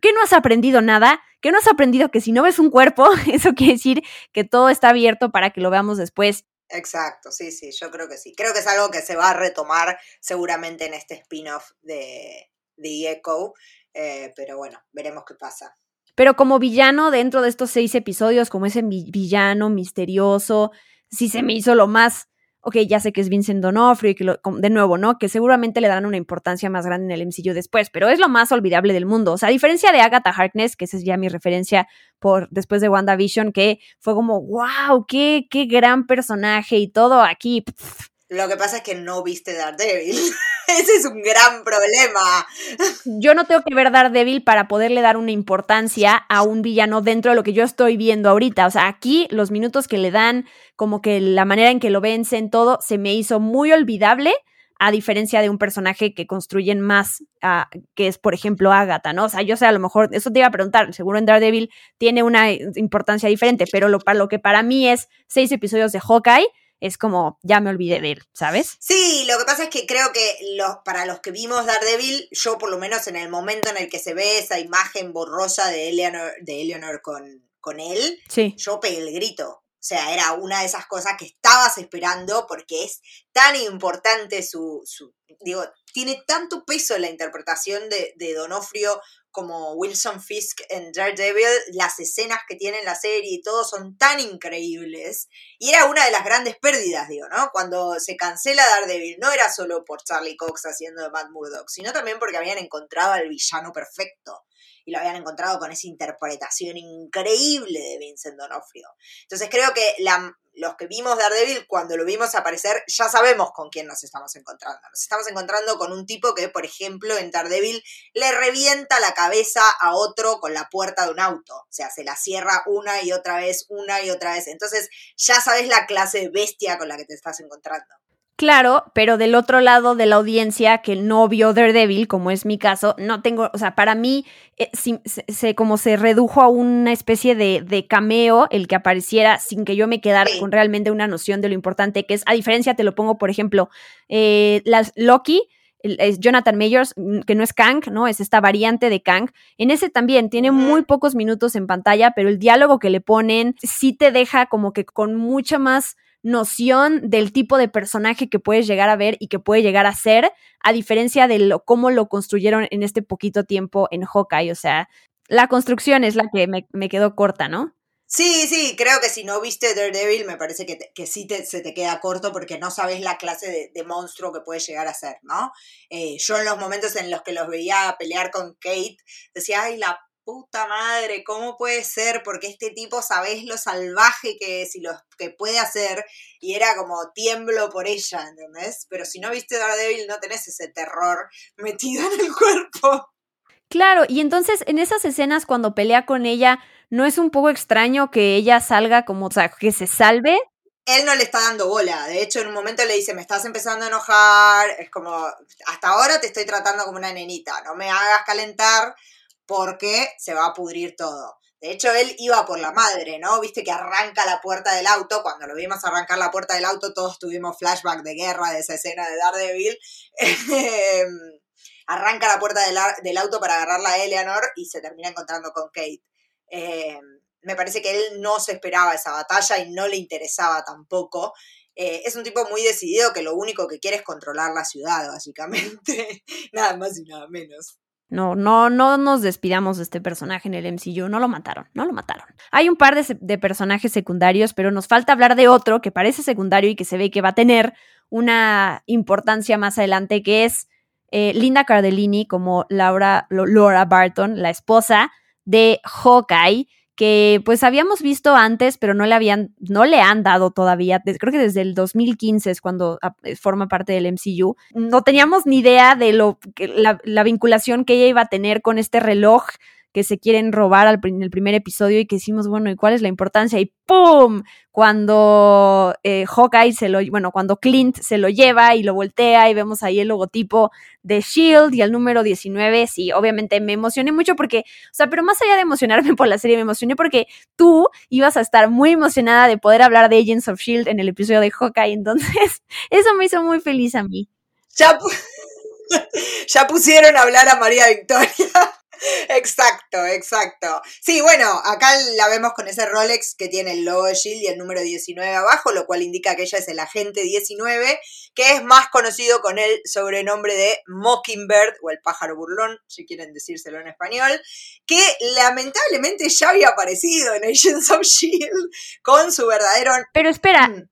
S1: ¿qué no has aprendido nada? ¿Qué no has aprendido que si no ves un cuerpo, eso quiere decir que todo está abierto para que lo veamos después?
S2: Exacto, sí, sí, yo creo que sí. Creo que es algo que se va a retomar seguramente en este spin-off de, The Echo, eh, pero bueno, veremos qué pasa.
S1: Pero como villano dentro de estos seis episodios, como ese villano misterioso, sí se me hizo lo más ok, ya sé que es Vincent Donofrio y que de nuevo, ¿no? Que seguramente le darán una importancia más grande en el MCU después, pero es lo más olvidable del mundo. O sea, a diferencia de Agatha Harkness, que esa es ya mi referencia por después de WandaVision, que fue como, wow, qué, qué gran personaje y todo aquí.
S2: Lo que pasa es que no viste Daredevil. Ese es un gran problema.
S1: Yo no tengo que ver Daredevil para poderle dar una importancia a un villano dentro de lo que yo estoy viendo ahorita. O sea, aquí los minutos que le dan, como que la manera en que lo vencen, todo, se me hizo muy olvidable a diferencia de un personaje que construyen más, ah, que es, por ejemplo, Agatha, ¿no? O sea, yo sé, a lo mejor, eso te iba a preguntar, seguro en Daredevil tiene una importancia diferente, pero lo, lo que para mí es seis episodios de Hawkeye, es como, ya me olvidé de él, ¿sabes?
S2: Sí, lo que pasa es que creo que los, para los que vimos Daredevil, yo por lo menos en el momento en el que se ve esa imagen borrosa de Eleanor, de Eleanor con, con él,
S1: sí.
S2: yo pegué el grito. O sea, era una de esas cosas que estabas esperando porque es tan importante su, su digo, tiene tanto peso la interpretación de, de Donofrio como Wilson Fisk en Daredevil, las escenas que tiene en la serie y todo son tan increíbles. Y era una de las grandes pérdidas, digo, ¿no? Cuando se cancela Daredevil, no era solo por Charlie Cox haciendo de Matt Murdock, sino también porque habían encontrado al villano perfecto y lo habían encontrado con esa interpretación increíble de Vincent D'Onofrio. Entonces creo que los que vimos Daredevil, cuando lo vimos aparecer, ya sabemos con quién nos estamos encontrando. Nos estamos encontrando con un tipo que, por ejemplo, en Daredevil le revienta la cabeza a otro con la puerta de un auto. O sea, se la cierra una y otra vez, una y otra vez. Entonces ya sabes la clase de bestia con la que te estás encontrando.
S1: Claro, pero del otro lado de la audiencia que no vio Daredevil, como es mi caso, no tengo, o sea, para mí eh, se, como se redujo a una especie de, cameo el que apareciera sin que yo me quedara con realmente una noción de lo importante que es. A diferencia, te lo pongo, por ejemplo, eh, las Loki, es Jonathan Mayors, mm, que no es Kang, ¿no? Es esta variante de Kang. En ese también tiene muy pocos minutos en pantalla, pero el diálogo que le ponen sí te deja como que con mucha más noción del tipo de personaje que puedes llegar a ver y que puede llegar a ser, a diferencia de lo, cómo lo construyeron en este poquito tiempo en Hawkeye. O sea, la construcción es la que me, quedó corta, ¿no?
S2: Sí, sí, creo que si no viste Daredevil, me parece que, que sí te, se te queda corto porque no sabes la clase de, monstruo que puede llegar a ser, ¿no? Eh, yo en los momentos en los que los veía pelear con Kate, decía, ay, la puta madre, ¿cómo puede ser? Porque este tipo, sabés lo salvaje que es y lo que puede hacer, y era como tiemblo por ella, ¿entendés? Pero si no viste Daredevil, no tenés ese terror metido en el cuerpo.
S1: Claro, y entonces en esas escenas cuando pelea con ella, ¿no es un poco extraño que ella salga como, o sea, que se salve?
S2: Él no le está dando bola. De hecho, en un momento le dice, me estás empezando a enojar. Es como, hasta ahora te estoy tratando como una nenita. No me hagas calentar porque se va a pudrir todo. De hecho, él iba por la madre, ¿no? Viste que arranca la puerta del auto. Cuando lo vimos arrancar la puerta del auto, todos tuvimos flashback de guerra de esa escena de Daredevil. Arranca la puerta del, auto para agarrarla a Eleanor y se termina encontrando con Kate. Em, me parece que él no se esperaba esa batalla y no le interesaba tampoco. Eh, es un tipo muy decidido que lo único que quiere es controlar la ciudad, básicamente. nada más y nada menos.
S1: No, no, no nos despidamos de este personaje en el MCU. No lo mataron, no lo mataron. Hay un par de, personajes secundarios, pero nos falta hablar de otro que parece secundario y que se ve que va a tener una importancia más adelante, que es eh, Linda Cardellini como Laura, Laura Barton, la esposa de Hawkeye que pues habíamos visto antes, pero no le habían, no le han dado todavía, creo que desde el 2015 es cuando ah, eh, forma parte del MCU. No teníamos ni idea de lo, la, la vinculación que ella iba a tener con este reloj que se quieren robar al, en el primer episodio y que decimos, bueno, ¿y cuál es la importancia? Y ¡pum! Cuando eh, Hawkeye se lo, bueno, cuando Clint se lo lleva y lo voltea y vemos ahí el logotipo de Shield y el número 19, sí, obviamente me emocioné mucho porque, o sea, pero más allá de emocionarme por la serie, me emocioné porque tú ibas a estar muy emocionada de poder hablar de Agents of Shield en el episodio de Hawkeye, entonces eso me hizo muy feliz a mí.
S2: Ya, ya pusieron a hablar a María Victoria. Exacto, exacto. Sí, bueno, acá la vemos con ese Rolex que tiene el logo de Shield y el número 19 abajo, lo cual indica que ella es el agente 19, que es más conocido con el sobrenombre de Mockingbird o el pájaro burlón, si quieren decírselo en español, que lamentablemente ya había aparecido en Agents of Shield con su verdadero.
S1: Pero espera. Mm.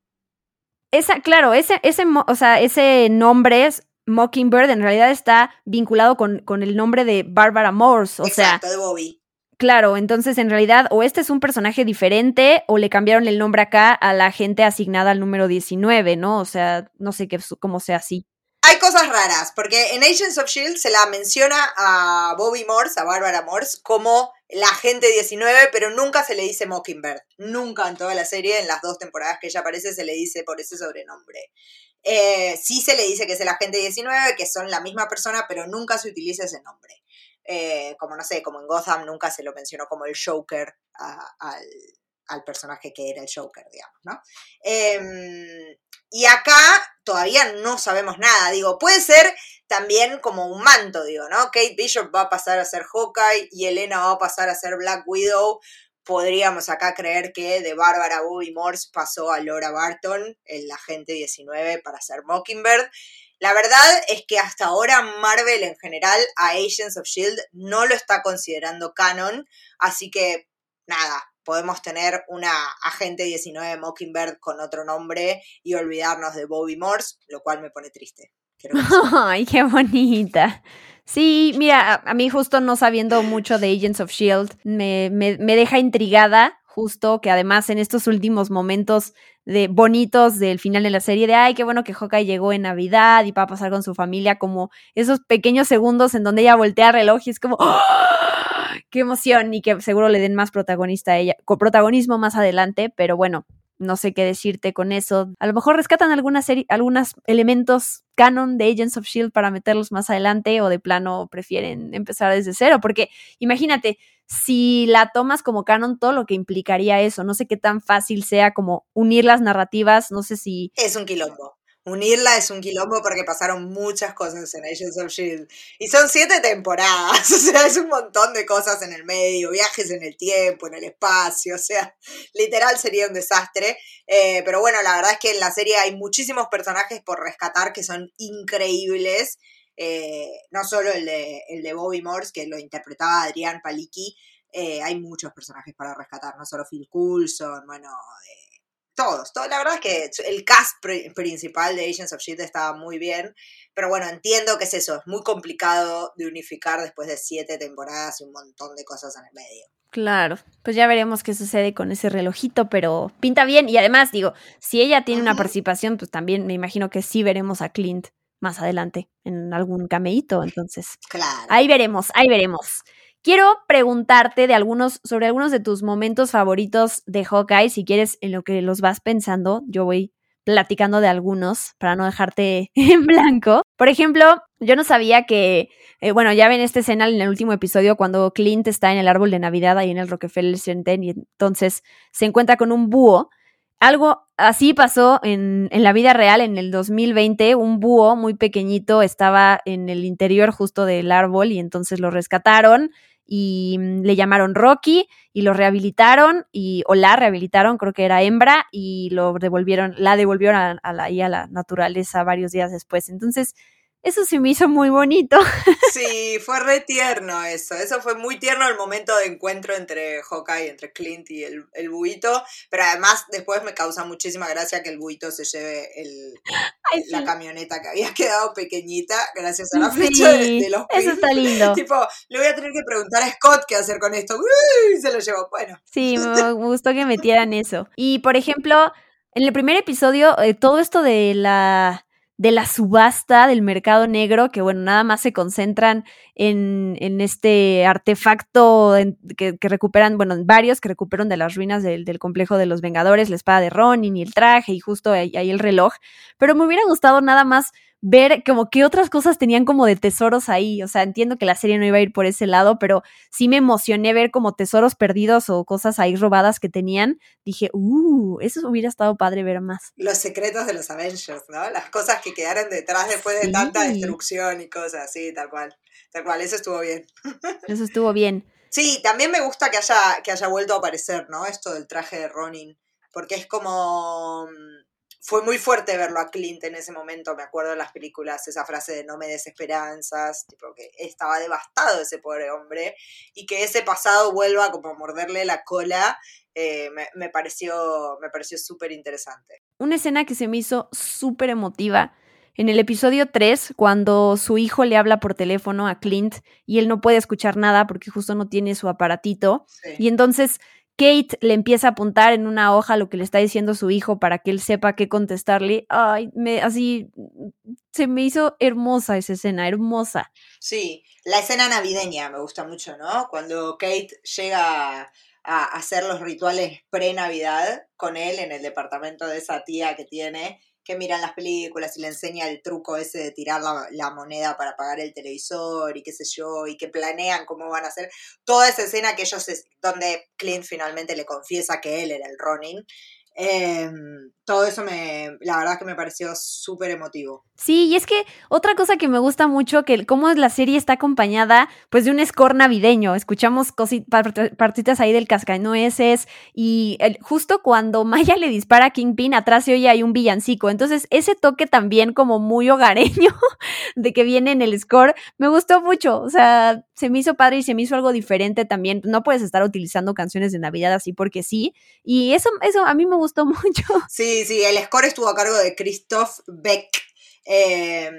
S1: Esa, claro, ese, ese, o sea, ese nombre es Mockingbird en realidad está vinculado con, con el nombre de Barbara Morse, o
S2: Exacto,
S1: sea,
S2: de Bobby.
S1: Claro, entonces en realidad o este es un personaje diferente o le cambiaron el nombre acá a la gente asignada al número 19, ¿no? O sea, no sé qué, cómo sea así.
S2: Hay cosas raras, porque en Agents of Shield se la menciona a Bobby Morse, a Barbara Morse, como la agente 19, pero nunca se le dice Mockingbird. Nunca en toda la serie, en las dos temporadas que ella aparece, se le dice por ese sobrenombre. Eh, sí se le dice que es el agente 19, que son la misma persona, pero nunca se utiliza ese nombre. Eh, como no sé, como en Gotham nunca se lo mencionó como el Joker al, personaje que era el Joker, digamos, ¿no? Em, y acá todavía no sabemos nada, digo, puede ser también como un manto, digo, ¿no? Kate Bishop va a pasar a ser Hawkeye y Elena va a pasar a ser Black Widow, podríamos acá creer que de Bárbara Bobby Morse pasó a Laura Barton, el agente 19, para ser Mockingbird. La verdad es que hasta ahora Marvel en general a Agents of Shield no lo está considerando canon, así que nada, podemos tener una agente 19 Mockingbird con otro nombre y olvidarnos de Bobby Morse, lo cual me pone triste.
S1: Ay, qué bonita. Sí, mira, a, mí justo no sabiendo mucho de Agents of Shield, me, me, me deja intrigada justo que además en estos últimos momentos de bonitos del final de la serie de ay, qué bueno que Hawkeye llegó en Navidad y va a pasar con su familia, como esos pequeños segundos en donde ella voltea el reloj y es como ¡Ah! qué emoción y que seguro le den más protagonista a ella, con protagonismo más adelante, pero bueno, no sé qué decirte con eso. A lo mejor rescatan algunas algunos elementos canon de Agents of Shield para meterlos más adelante o de plano prefieren empezar desde cero, porque imagínate, si la tomas como canon, todo lo que implicaría eso, no sé qué tan fácil sea como unir las narrativas, no sé si...
S2: Es un quilombo. Unirla es un quilombo porque pasaron muchas cosas en Agents of Shield. Y son siete temporadas, o sea, es un montón de cosas en el medio, viajes en el tiempo, en el espacio, o sea, literal sería un desastre. Eh, pero bueno, la verdad es que en la serie hay muchísimos personajes por rescatar que son increíbles. Eh, no solo el de, el de Bobby Morse, que lo interpretaba Adrián Palicki, eh, hay muchos personajes para rescatar, no solo Phil Coulson, bueno, todos, La verdad es que el cast principal de Agents of Shield estaba muy bien, pero bueno, entiendo que es eso, es muy complicado de unificar después de siete temporadas y un montón de cosas en el medio.
S1: Claro, pues ya veremos qué sucede con ese relojito, pero pinta bien y además digo, si ella tiene una participación, pues también me imagino que sí veremos a Clint más adelante en algún cameíto, entonces.
S2: Claro.
S1: Ahí veremos, ahí veremos. Quiero preguntarte de algunos, sobre algunos de tus momentos favoritos de Hawkeye, si quieres, en lo que los vas pensando, yo voy platicando de algunos para no dejarte en blanco. Por ejemplo, yo no sabía que, eh, bueno, ya ven esta escena en el último episodio cuando Clint está en el árbol de Navidad ahí en el Rockefeller Center y entonces se encuentra con un búho. Algo así pasó en, en, la vida real en el 2020. Un búho muy pequeñito estaba en el interior justo del árbol y entonces lo rescataron y mm, le llamaron Rocky y lo rehabilitaron y o la rehabilitaron, creo que era hembra y lo devolvieron, la devolvieron a, la, a la naturaleza varios días después. Entonces, eso se me hizo muy bonito.
S2: Sí, fue re tierno eso. Eso fue muy tierno el momento de encuentro entre Hawkeye, entre Clint y el, el buito. Pero además, después me causa muchísima gracia que el buito se lleve el, la camioneta que había quedado pequeñita gracias a la flecha de, los
S1: Eso está lindo.
S2: tipo, le voy a tener que preguntar a Scott qué hacer con esto. Y se lo llevó. Bueno.
S1: Sí, me gustó que metieran eso. Y por ejemplo, en el primer episodio, eh, todo esto de la de la subasta del mercado negro, que bueno, nada más se concentran en, en este artefacto que, recuperan, bueno, varios que recuperan de las ruinas del, del, complejo de los Vengadores, la espada de Ronin y el traje y justo ahí el reloj, pero me hubiera gustado nada más ver como qué otras cosas tenían como de tesoros ahí. O sea, entiendo que la serie no iba a ir por ese lado, pero sí me emocioné ver como tesoros perdidos o cosas ahí robadas que tenían. Dije, uh, eso hubiera estado padre ver más.
S2: Los secretos de los Avengers, ¿no? Las cosas que quedaron detrás después de tanta destrucción y cosas así, tal cual. Tal cual, eso estuvo bien.
S1: Eso estuvo bien.
S2: Sí, también me gusta que haya, que haya vuelto a aparecer, ¿no? Esto del traje de Ronin. Porque es como fue muy fuerte verlo a Clint en ese momento, me acuerdo de las películas, esa frase de no me des esperanzas, tipo que estaba devastado ese pobre hombre, y que ese pasado vuelva como a morderle la cola, eh, me, me, pareció me pareció súper interesante.
S1: Una escena que se me hizo súper emotiva. En el episodio 3, cuando su hijo le habla por teléfono a Clint y él no puede escuchar nada porque justo no tiene su aparatito, sí. y entonces Kate le empieza a apuntar en una hoja lo que le está diciendo su hijo para que él sepa qué contestarle. Ay, me, así se me hizo hermosa esa escena, hermosa.
S2: Sí, la escena navideña me gusta mucho, ¿no? Cuando Kate llega a hacer los rituales pre-Navidad con él en el departamento de esa tía que tiene que miran las películas y le enseña el truco ese de tirar la, moneda para pagar el televisor y qué sé yo, y que planean cómo van a hacer. Toda esa escena que ellos, es, donde Clint finalmente le confiesa que él era el Ronin, Em, todo eso me, la verdad que me pareció súper emotivo.
S1: Sí, y es que otra cosa que me gusta mucho, que cómo la serie está acompañada, pues de un score navideño. Escuchamos partitas ahí del cascanueces y justo cuando Maya le dispara a Kingpin, atrás se oye hay un villancico. Entonces, ese toque también como muy hogareño de que viene en el score, me gustó mucho. O sea, se me hizo padre y se me hizo algo diferente también. No puedes estar utilizando canciones de Navidad así porque sí. Y eso, eso a mí me gustó mucho.
S2: Sí, sí, el score estuvo a cargo de Christoph Beck. Em,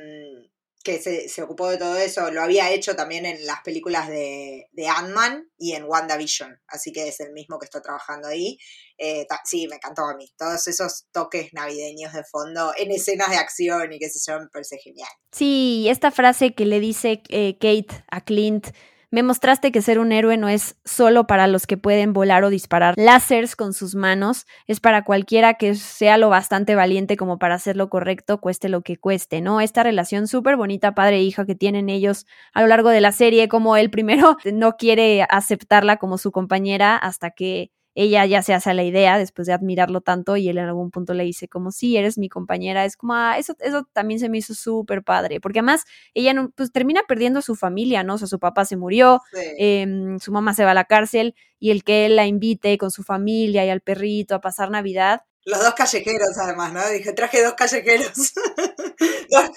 S2: que se, ocupó de todo eso, lo había hecho también en las películas de, de Ant-Man y en WandaVision, así que es el mismo que está trabajando ahí. Eh, sí, me encantó a mí, todos esos toques navideños de fondo en escenas de acción y que se yo, me parece genial.
S1: Sí, esta frase que le dice eh, Kate a Clint, me mostraste que ser un héroe no es solo para los que pueden volar o disparar láseres con sus manos, es para cualquiera que sea lo bastante valiente como para hacer lo correcto, cueste lo que cueste, ¿no? Esta relación súper bonita padre-hija que tienen ellos a lo largo de la serie, como él primero no quiere aceptarla como su compañera hasta que ella ya se hace la idea después de admirarlo tanto y él en algún punto le dice como, sí, eres mi compañera, es como, ah, eso, eso también se me hizo súper padre, porque además ella no, pues termina perdiendo a su familia, ¿no? O sea, su papá se murió, em, su mamá se va a la cárcel y el que él la invite con su familia y al perrito a pasar Navidad.
S2: Los dos callejeros, además, ¿no? Dije, traje dos callejeros, dos,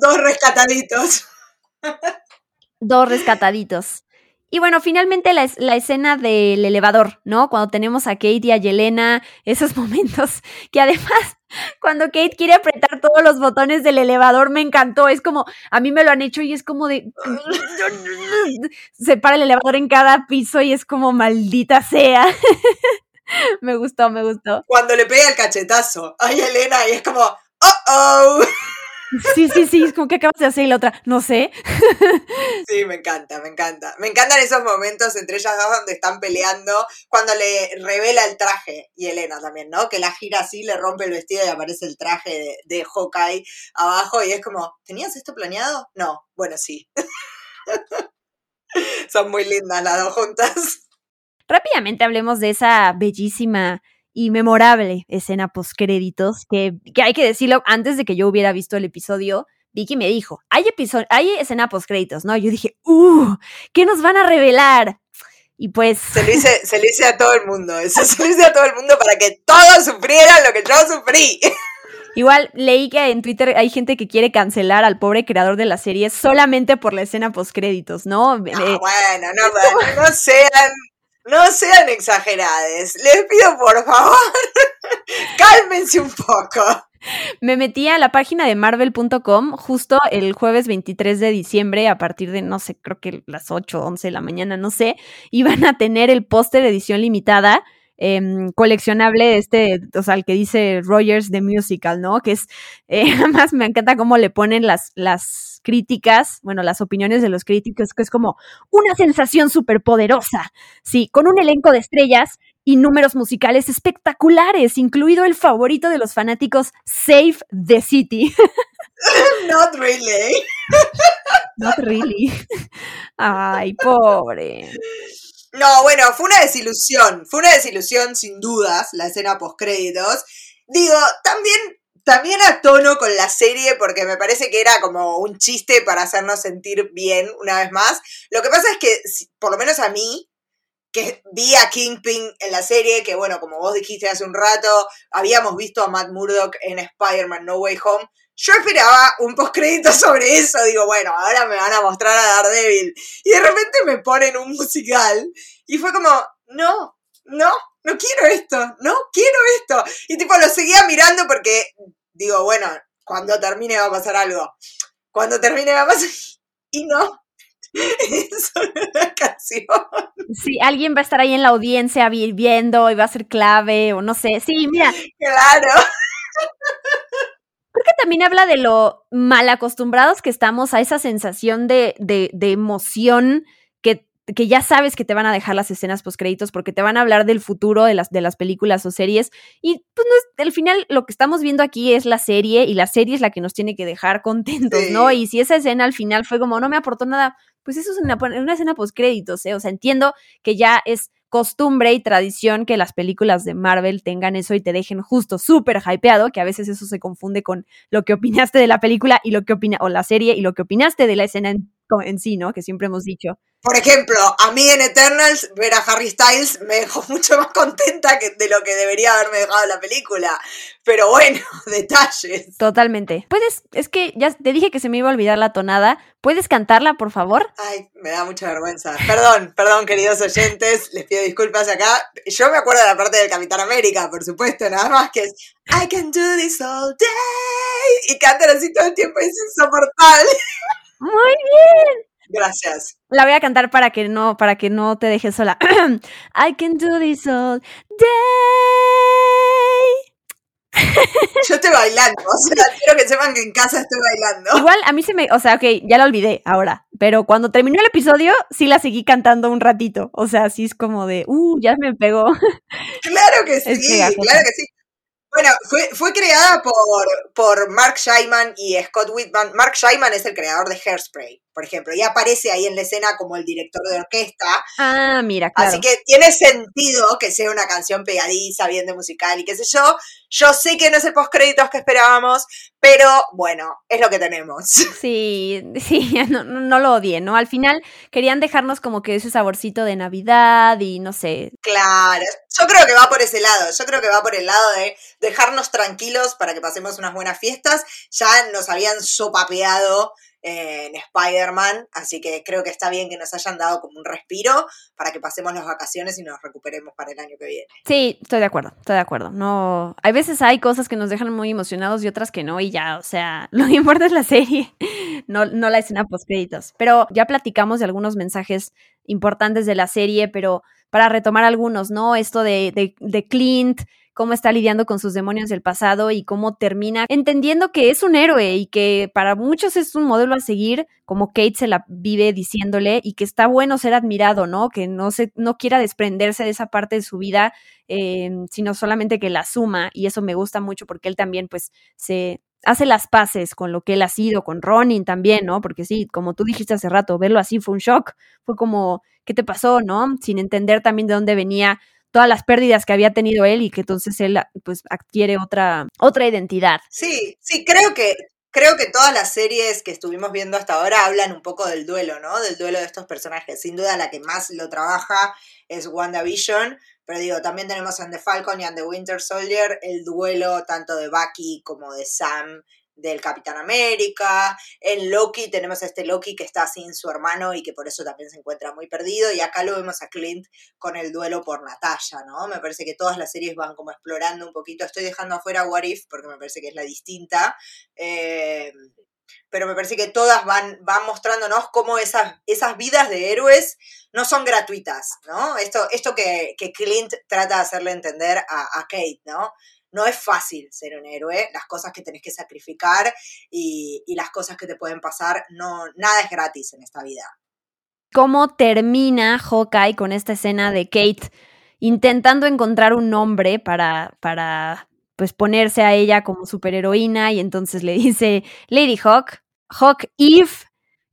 S2: dos rescataditos.
S1: dos rescataditos. Y bueno, finalmente la, la, escena del elevador, ¿no? Cuando tenemos a Kate y a Yelena, esos momentos que además, cuando Kate quiere apretar todos los botones del elevador, me encantó. Es como, a mí me lo han hecho y es como de... Se para el elevador en cada piso y es como, maldita sea. me gustó, me gustó.
S2: Cuando le pega el cachetazo a Yelena y es como, oh, oh.
S1: Sí, sí, sí, es como que acabas de hacer y la otra, no sé.
S2: Sí, me encanta, me encanta. Me encantan esos momentos entre ellas dos donde están peleando, cuando le revela el traje, y Elena también, ¿no? Que la gira así, le rompe el vestido y aparece el traje de, de Hawkeye abajo y es como, ¿tenías esto planeado? No, bueno, sí. Son muy lindas las dos juntas.
S1: Rápidamente hablemos de esa bellísima y memorable escena postcréditos, que, que hay que decirlo antes de que yo hubiera visto el episodio. Vicky me dijo, hay, episodio, hay escena postcréditos, ¿no? Yo dije, ¡uh! ¿Qué nos van a revelar? Y pues...
S2: Se lo, hice, se lo hice a todo el mundo, eso se lo hice a todo el mundo para que todos sufrieran lo que yo sufrí.
S1: Igual leí que en Twitter hay gente que quiere cancelar al pobre creador de la serie solamente por la escena postcréditos, ¿no?
S2: No, eh, bueno, no, no sean no sean exageradas. Les pido por favor, cálmense un poco.
S1: Me metí a la página de marvel.com justo el jueves 23 de diciembre a partir de, no sé, creo que las 8 o 11 de la mañana, no sé, iban a tener el póster de edición limitada Em, coleccionable, este, o sea, el que dice Rogers The Musical, ¿no? Que es, eh, además me encanta cómo le ponen las, las críticas, bueno, las opiniones de los críticos, que es como una sensación súper poderosa, sí, con un elenco de estrellas y números musicales espectaculares, incluido el favorito de los fanáticos, Save the City.
S2: Not really.
S1: Not really. Ay, pobre.
S2: No, bueno, fue una desilusión, fue una desilusión sin dudas la escena post créditos. Digo, también también a tono con la serie porque me parece que era como un chiste para hacernos sentir bien una vez más. Lo que pasa es que, por lo menos a mí, que vi a Kingpin en la serie, que bueno, como vos dijiste hace un rato, habíamos visto a Matt Murdock en Spider-Man No Way Home, yo esperaba un postcrédito sobre eso, digo, bueno, ahora me van a mostrar a Daredevil. Y de repente me ponen un musical y fue como, no, no, no quiero esto, no quiero esto. Y tipo lo seguía mirando porque digo, bueno, cuando termine va a pasar algo. Cuando termine va a pasar... Y no, es una canción.
S1: Sí, alguien va a estar ahí en la audiencia viendo y va a ser clave o no sé. Sí, mira.
S2: Claro.
S1: Que también habla de lo mal acostumbrados que estamos a esa sensación de, de, de emoción que, que, ya sabes que te van a dejar las escenas postcréditos porque te van a hablar del futuro de las, de las películas o series. Y pues no es, al final lo que estamos viendo aquí es la serie y la serie es la que nos tiene que dejar contentos, ¿no? Y si esa escena al final fue como no me aportó nada, pues eso es una, una escena postcréditos, ¿eh? O sea, entiendo que ya es costumbre y tradición que las películas de Marvel tengan eso y te dejen justo súper hypeado, que a veces eso se confunde con lo que opinaste de la película y lo que opina, o la serie y lo que opinaste de la escena en, en sí, ¿no? Que siempre hemos dicho.
S2: Por ejemplo, a mí en Eternals ver a Harry Styles me dejó mucho más contenta que de lo que debería haberme dejado la película. Pero bueno, detalles.
S1: Totalmente. Puedes, es que ya te dije que se me iba a olvidar la tonada. ¿Puedes cantarla, por favor?
S2: Ay, me da mucha vergüenza. Perdón, perdón, queridos oyentes, les pido disculpas acá. Yo me acuerdo de la parte del Capitán América, por supuesto, nada más que es I can do this all day. Y cantan así todo el tiempo, es insoportable.
S1: Muy bien.
S2: Gracias.
S1: La voy a cantar para que no, para que no te dejes sola. I can do this all day.
S2: Yo estoy bailando, o sea, quiero que sepan que en casa estoy bailando.
S1: Igual a mí se me, o sea, ok, ya la olvidé ahora, pero cuando terminó el episodio sí la seguí cantando un ratito, o sea, sí es como de, uh, ya me pegó.
S2: Claro que sí, claro que sí. Bueno, fue, fue creada por, por Mark Scheiman y Scott Whitman. Mark Scheiman es el creador de Hairspray por ejemplo, y aparece ahí en la escena como el director de orquesta.
S1: Ah, mira, claro.
S2: Así que tiene sentido que sea una canción pegadiza, bien de musical y qué sé yo. Yo sé que no es el postcréditos que esperábamos, pero bueno, es lo que tenemos.
S1: Sí, sí, no, no lo odié, ¿no? Al final querían dejarnos como que ese saborcito de Navidad y no sé.
S2: Claro, yo creo que va por ese lado, yo creo que va por el lado de dejarnos tranquilos para que pasemos unas buenas fiestas. Ya nos habían sopapeado en Spider-Man, así que creo que está bien que nos hayan dado como un respiro para que pasemos las vacaciones y nos recuperemos para el año que viene.
S1: Sí, estoy de acuerdo, estoy de acuerdo. No, hay veces hay cosas que nos dejan muy emocionados y otras que no y ya, o sea, lo que importa es la serie, no, no la escena post créditos. Pero ya platicamos de algunos mensajes importantes de la serie, pero para retomar algunos, ¿no? Esto de, de, de Clint, cómo está lidiando con sus demonios del pasado y cómo termina entendiendo que es un héroe y que para muchos es un modelo a seguir, como Kate se la vive diciéndole, y que está bueno ser admirado, ¿no? Que no, se, no quiera desprenderse de esa parte de su vida, eh, sino solamente que la suma, y eso me gusta mucho porque él también pues se hace las paces con lo que él ha sido, con Ronin también, ¿no? Porque sí, como tú dijiste hace rato, verlo así fue un shock, fue como, ¿qué te pasó, no? Sin entender también de dónde venía todas las pérdidas que había tenido él y que entonces él pues adquiere otra, otra identidad.
S2: Sí, sí, creo que, creo que todas las series que estuvimos viendo hasta ahora hablan un poco del duelo, ¿no? Del duelo de estos personajes. Sin duda la que más lo trabaja es WandaVision, pero digo, también tenemos en The Falcon y en The Winter Soldier el duelo tanto de Bucky como de Sam del Capitán América. En Loki tenemos a este Loki que está sin su hermano y que por eso también se encuentra muy perdido. Y acá lo vemos a Clint con el duelo por Natalia, ¿no? Me parece que todas las series van como explorando un poquito. Estoy dejando afuera What If porque me parece que es la distinta. Eh, pero me parece que todas van, van mostrándonos cómo esas, esas vidas de héroes no son gratuitas, ¿no? Esto, esto que, que Clint trata de hacerle entender a, a Kate, ¿no? No es fácil ser un héroe, las cosas que tenés que sacrificar y, las cosas que te pueden pasar, no, nada es gratis en esta vida.
S1: ¿Cómo termina Hawkeye con esta escena de Kate intentando encontrar un nombre para, para pues ponerse a ella como superheroína y entonces le dice Lady Hawk, Hawk Eve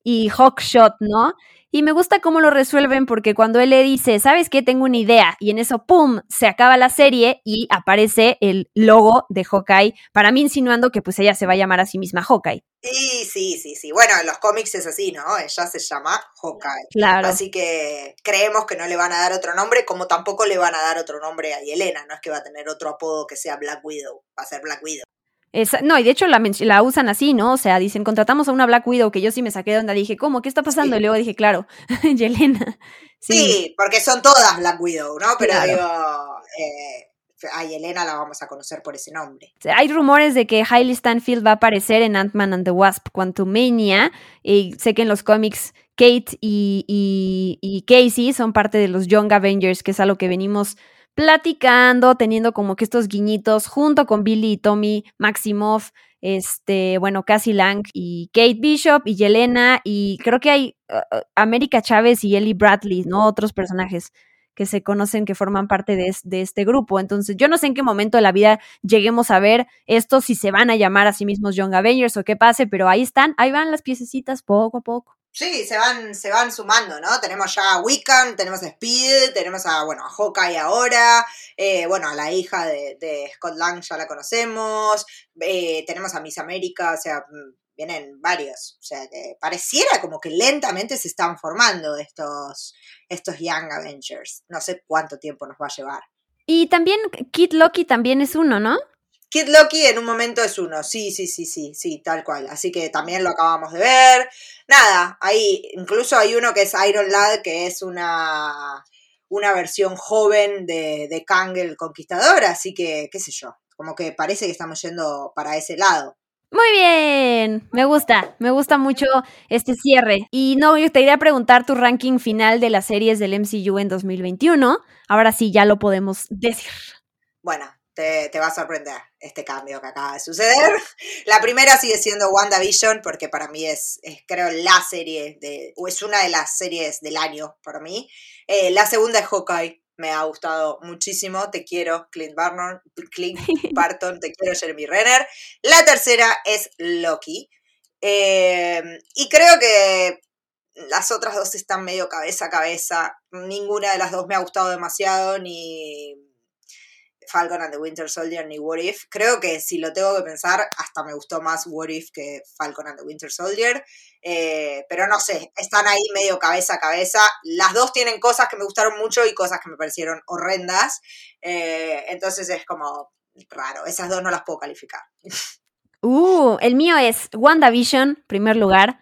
S1: y Hawk Shot, ¿no? Y me gusta cómo lo resuelven porque cuando él le dice, ¿sabes qué? Tengo una idea. Y en eso, ¡pum!, se acaba la serie y aparece el logo de Hawkeye, para mí insinuando que pues ella se va a llamar a sí misma Hawkeye.
S2: Sí, sí, sí, sí. Bueno, en los cómics es así, ¿no? Ella se llama Hawkeye.
S1: Claro.
S2: Así que creemos que no le van a dar otro nombre, como tampoco le van a dar otro nombre a Yelena. No es que va a tener otro apodo que sea Black Widow. Va a ser Black Widow
S1: no, y de hecho la, la, usan así, ¿no? O sea, dicen, contratamos a una Black Widow, que yo sí me saqué de onda, dije, ¿cómo? ¿Qué está pasando? Y luego dije, claro, Yelena.
S2: Sí. porque son todas Black Widow, ¿no? Pero digo, eh, a Yelena la vamos a conocer por ese nombre.
S1: Hay rumores de que Hailey Stanfield va a aparecer en Ant-Man and the Wasp Quantumania, y sé que en los cómics Kate y, y, y Casey son parte de los Young Avengers, que es a lo que venimos platicando, teniendo como que estos guiñitos junto con Billy y Tommy Maximoff, este, bueno, Cassie Lang y Kate Bishop y Yelena y creo que hay uh, uh, América Chávez y Ellie Bradley, ¿no? Otros personajes que se conocen que forman parte de, de, este grupo. Entonces, yo no sé en qué momento de la vida lleguemos a ver esto, si se van a llamar a sí mismos Young Avengers o qué pase, pero ahí están, ahí van las piececitas poco a poco.
S2: Sí, se van, se van sumando, ¿no? Tenemos ya a Wiccan, tenemos a Speed, tenemos a, bueno, a Hawkeye ahora, eh, bueno, a la hija de, de Scott Lang ya la conocemos, eh, tenemos a Miss América, o sea, mm, vienen varios, o sea, que pareciera como que lentamente se están formando estos, estos Young Avengers. No sé cuánto tiempo nos va a llevar.
S1: Y también Kid Loki también es uno, ¿no?
S2: Kid Loki en un momento es uno, sí, sí, sí, sí, sí, tal cual. Así que también lo acabamos de ver. Nada, ahí incluso hay uno que es Iron Lad, que es una, una versión joven de, de Kang el Conquistador, así que, qué sé yo, como que parece que estamos yendo para ese lado.
S1: Muy bien, me gusta, me gusta mucho este cierre. Y no, yo te iría a preguntar tu ranking final de las series del MCU en 2021. Ahora sí, ya lo podemos decir.
S2: Bueno, te, te, va a sorprender este cambio que acaba de suceder. La primera sigue siendo WandaVision, porque para mí es, es creo, la serie, de, o es una de las series del año para mí. Eh, la segunda es Hawkeye, me ha gustado muchísimo. Te quiero, Clint Barton, Clint Barton te quiero, Jeremy Renner. La tercera es Loki. Eh, y creo que las otras dos están medio cabeza a cabeza. Ninguna de las dos me ha gustado demasiado, ni Falcon and the Winter Soldier ni What If. Creo que si lo tengo que pensar, hasta me gustó más What If que Falcon and the Winter Soldier. Eh, pero no sé, están ahí medio cabeza a cabeza. Las dos tienen cosas que me gustaron mucho y cosas que me parecieron horrendas. Eh, entonces es como raro. Esas dos no las puedo calificar.
S1: Uh, el mío es WandaVision, primer lugar.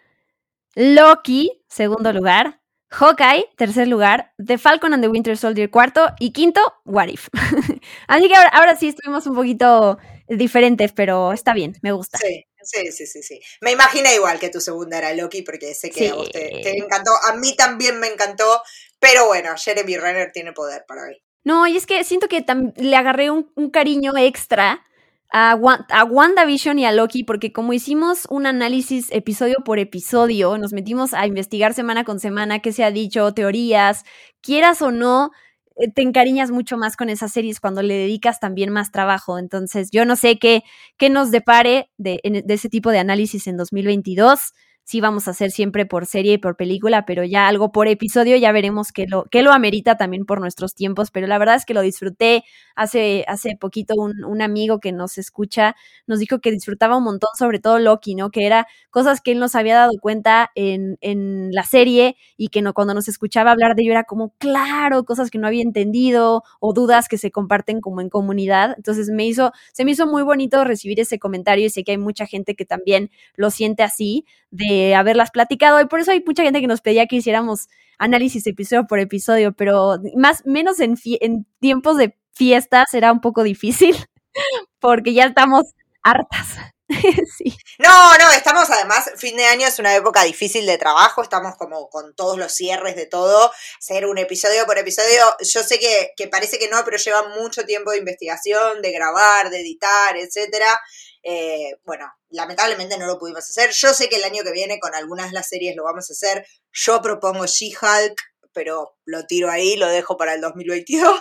S1: Loki, segundo lugar. Hawkeye, tercer lugar, The Falcon and the Winter Soldier, cuarto, y quinto, What If. Así que ahora, sí estuvimos un poquito diferentes, pero está bien, me gusta.
S2: Sí, sí, sí, sí, sí. Me imaginé igual que tu segunda era Loki, porque sé que a vos te, te, encantó, a mí también me encantó, pero bueno, Jeremy Renner tiene poder para mí.
S1: No, y es que siento que le agarré un, un cariño extra a, a, WandaVision y a Loki, porque como hicimos un análisis episodio por episodio, nos metimos a investigar semana con semana qué se ha dicho, teorías, quieras o no, eh, te encariñas mucho más con esas series cuando le dedicas también más trabajo. Entonces, yo no sé qué, qué nos depare de, de ese tipo de análisis en 2022 sí vamos a hacer siempre por serie y por película, pero ya algo por episodio, ya veremos qué lo, qué lo amerita también por nuestros tiempos, pero la verdad es que lo disfruté. Hace, hace poquito un, un, amigo que nos escucha nos dijo que disfrutaba un montón, sobre todo Loki, ¿no? Que era cosas que él nos había dado cuenta en, en la serie y que no, cuando nos escuchaba hablar de ello era como, claro, cosas que no había entendido o dudas que se comparten como en comunidad. Entonces me hizo, se me hizo muy bonito recibir ese comentario y sé que hay mucha gente que también lo siente así, de haberlas platicado y por eso hay mucha gente que nos pedía que hiciéramos análisis episodio por episodio, pero más menos en, en tiempos de fiestas era un poco difícil porque ya estamos hartas. sí.
S2: No, no, estamos además, fin de año es una época difícil de trabajo, estamos como con todos los cierres de todo, hacer un episodio por episodio, yo sé que, que parece que no, pero lleva mucho tiempo de investigación, de grabar, de editar, etcétera. Eh, bueno, lamentablemente no lo pudimos hacer. Yo sé que el año que viene con algunas de las series lo vamos a hacer. Yo propongo She-Hulk, pero lo tiro ahí, lo dejo para el 2022.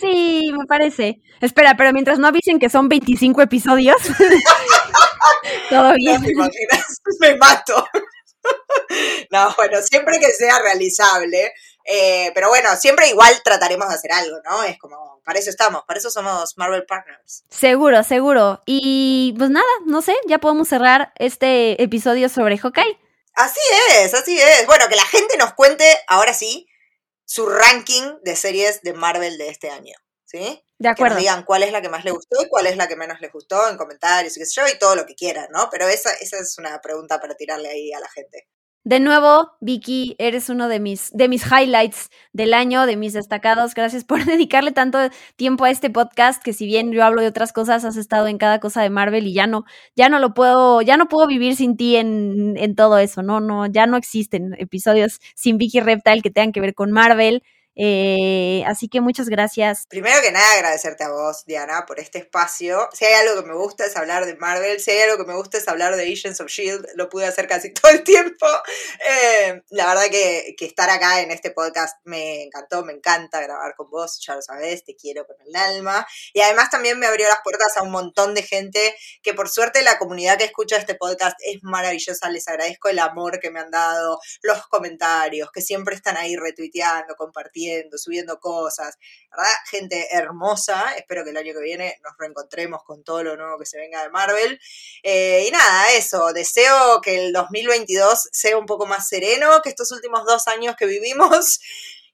S1: Sí, me parece. Espera, pero mientras no avisen que son 25 episodios, todo bien.
S2: No, ¿te imaginas? Me mato. No, bueno, siempre que sea realizable. Eh, pero bueno, siempre igual trataremos de hacer algo, ¿no? Es como, para eso estamos, para eso somos Marvel Partners.
S1: Seguro, seguro. Y pues nada, no sé, ya podemos cerrar este episodio sobre Hawkeye.
S2: Así es, así es. Bueno, que la gente nos cuente, ahora sí, su ranking de series de Marvel de este año, ¿sí?
S1: De acuerdo.
S2: Que nos digan cuál es la que más le gustó y cuál es la que menos les gustó en comentarios y qué sé yo, y todo lo que quieran, ¿no? Pero esa, esa es una pregunta para tirarle ahí a la gente.
S1: De nuevo, Vicky, eres uno de mis, de mis highlights del año, de mis destacados. Gracias por dedicarle tanto tiempo a este podcast, que si bien yo hablo de otras cosas, has estado en cada cosa de Marvel y ya no, ya no lo puedo, ya no puedo vivir sin ti en, en todo eso, no, no, ya no existen episodios sin Vicky Reptile que tengan que ver con Marvel. Eh, así que muchas gracias.
S2: Primero que nada, agradecerte a vos, Diana, por este espacio. Si hay algo que me gusta es hablar de Marvel, si hay algo que me gusta es hablar de Agents of Shield, lo pude hacer casi todo el tiempo. Eh, la verdad que, que, estar acá en este podcast me encantó, me encanta grabar con vos, ya lo sabés, te quiero con el alma. Y además también me abrió las puertas a un montón de gente que por suerte la comunidad que escucha este podcast es maravillosa, les agradezco el amor que me han dado, los comentarios, que siempre están ahí retuiteando, compartiendo subiendo cosas. Gente hermosa, espero que el año que viene nos reencontremos con todo lo nuevo que se venga de Marvel. Eh, y nada, eso, deseo que el 2022 sea un poco más sereno que estos últimos dos años que vivimos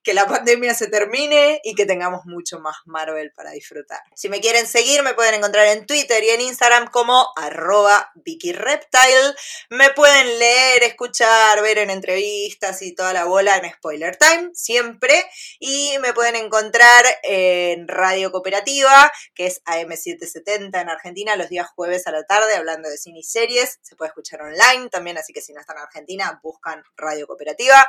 S2: que la pandemia se termine y que tengamos mucho más Marvel para disfrutar. Si me quieren seguir, me pueden encontrar en Twitter y en Instagram como arroba VickyReptile. Me pueden leer, escuchar, ver en entrevistas y toda la bola en Spoiler Time, siempre. Y me pueden encontrar en Radio Cooperativa, que es AM770 en Argentina, los días jueves a la tarde, hablando de cine y series. Se puede escuchar online también, así que si no están en Argentina, buscan Radio Cooperativa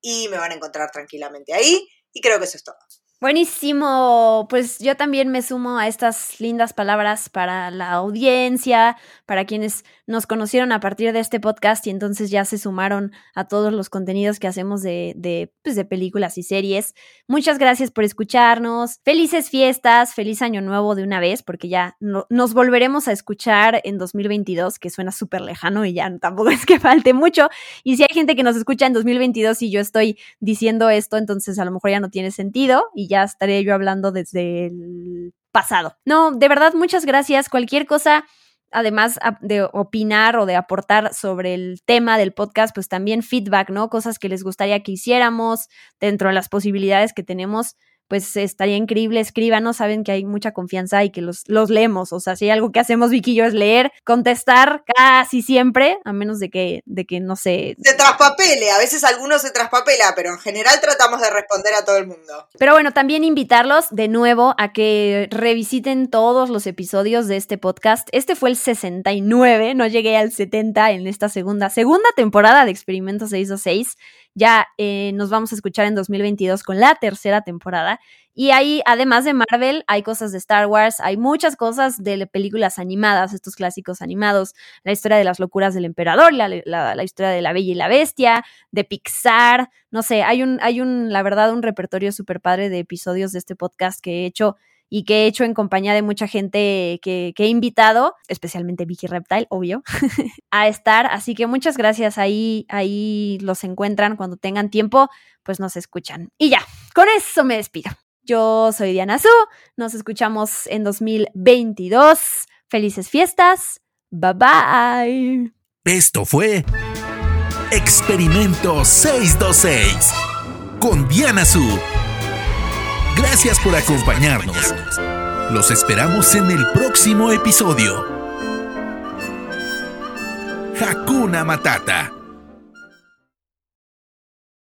S2: y me van a encontrar tranquilamente ahí. Y creo que eso es todo.
S1: Buenísimo, pues yo también me sumo a estas lindas palabras para la audiencia, para quienes nos conocieron a partir de este podcast y entonces ya se sumaron a todos los contenidos que hacemos de, de, pues de películas y series. Muchas gracias por escucharnos, felices fiestas, feliz año nuevo de una vez, porque ya no, nos volveremos a escuchar en 2022, que suena súper lejano y ya tampoco es que falte mucho. Y si hay gente que nos escucha en 2022 y yo estoy diciendo esto, entonces a lo mejor ya no tiene sentido y ya estaré yo hablando desde el pasado. No, de verdad, muchas gracias. Cualquier cosa, además de opinar o de aportar sobre el tema del podcast, pues también feedback, ¿no? Cosas que les gustaría que hiciéramos dentro de las posibilidades que tenemos pues estaría increíble, escríbanos, saben que hay mucha confianza y que los, los leemos, o sea, si hay algo que hacemos Vicky y yo es leer, contestar casi siempre, a menos de que, de que no sé.
S2: Se traspapele, a veces algunos se traspapela, pero en general tratamos de responder a todo el mundo.
S1: Pero bueno, también invitarlos de nuevo a que revisiten todos los episodios de este podcast. Este fue el 69, no llegué al 70 en esta segunda, segunda temporada de Experimento 626. Ya eh, nos vamos a escuchar en 2022 con la tercera temporada. Y ahí, además de Marvel, hay cosas de Star Wars, hay muchas cosas de películas animadas, estos clásicos animados, la historia de las locuras del emperador, la, la, historia de la Bella y la Bestia, de Pixar, no sé, hay un, hay un, la verdad, un repertorio súper padre de episodios de este podcast que he hecho y que he hecho en compañía de mucha gente que, he invitado, especialmente Vicky Reptile, obvio, a estar. Así que muchas gracias. Ahí, ahí los encuentran cuando tengan tiempo, pues nos escuchan. Y ya, con eso me despido. Yo soy Diana Su, nos escuchamos en 2022. Felices fiestas. Bye bye.
S3: Esto fue Experimento 626 con Diana Su Gracias por acompañarnos. Los esperamos en el próximo episodio. Hakuna Matata.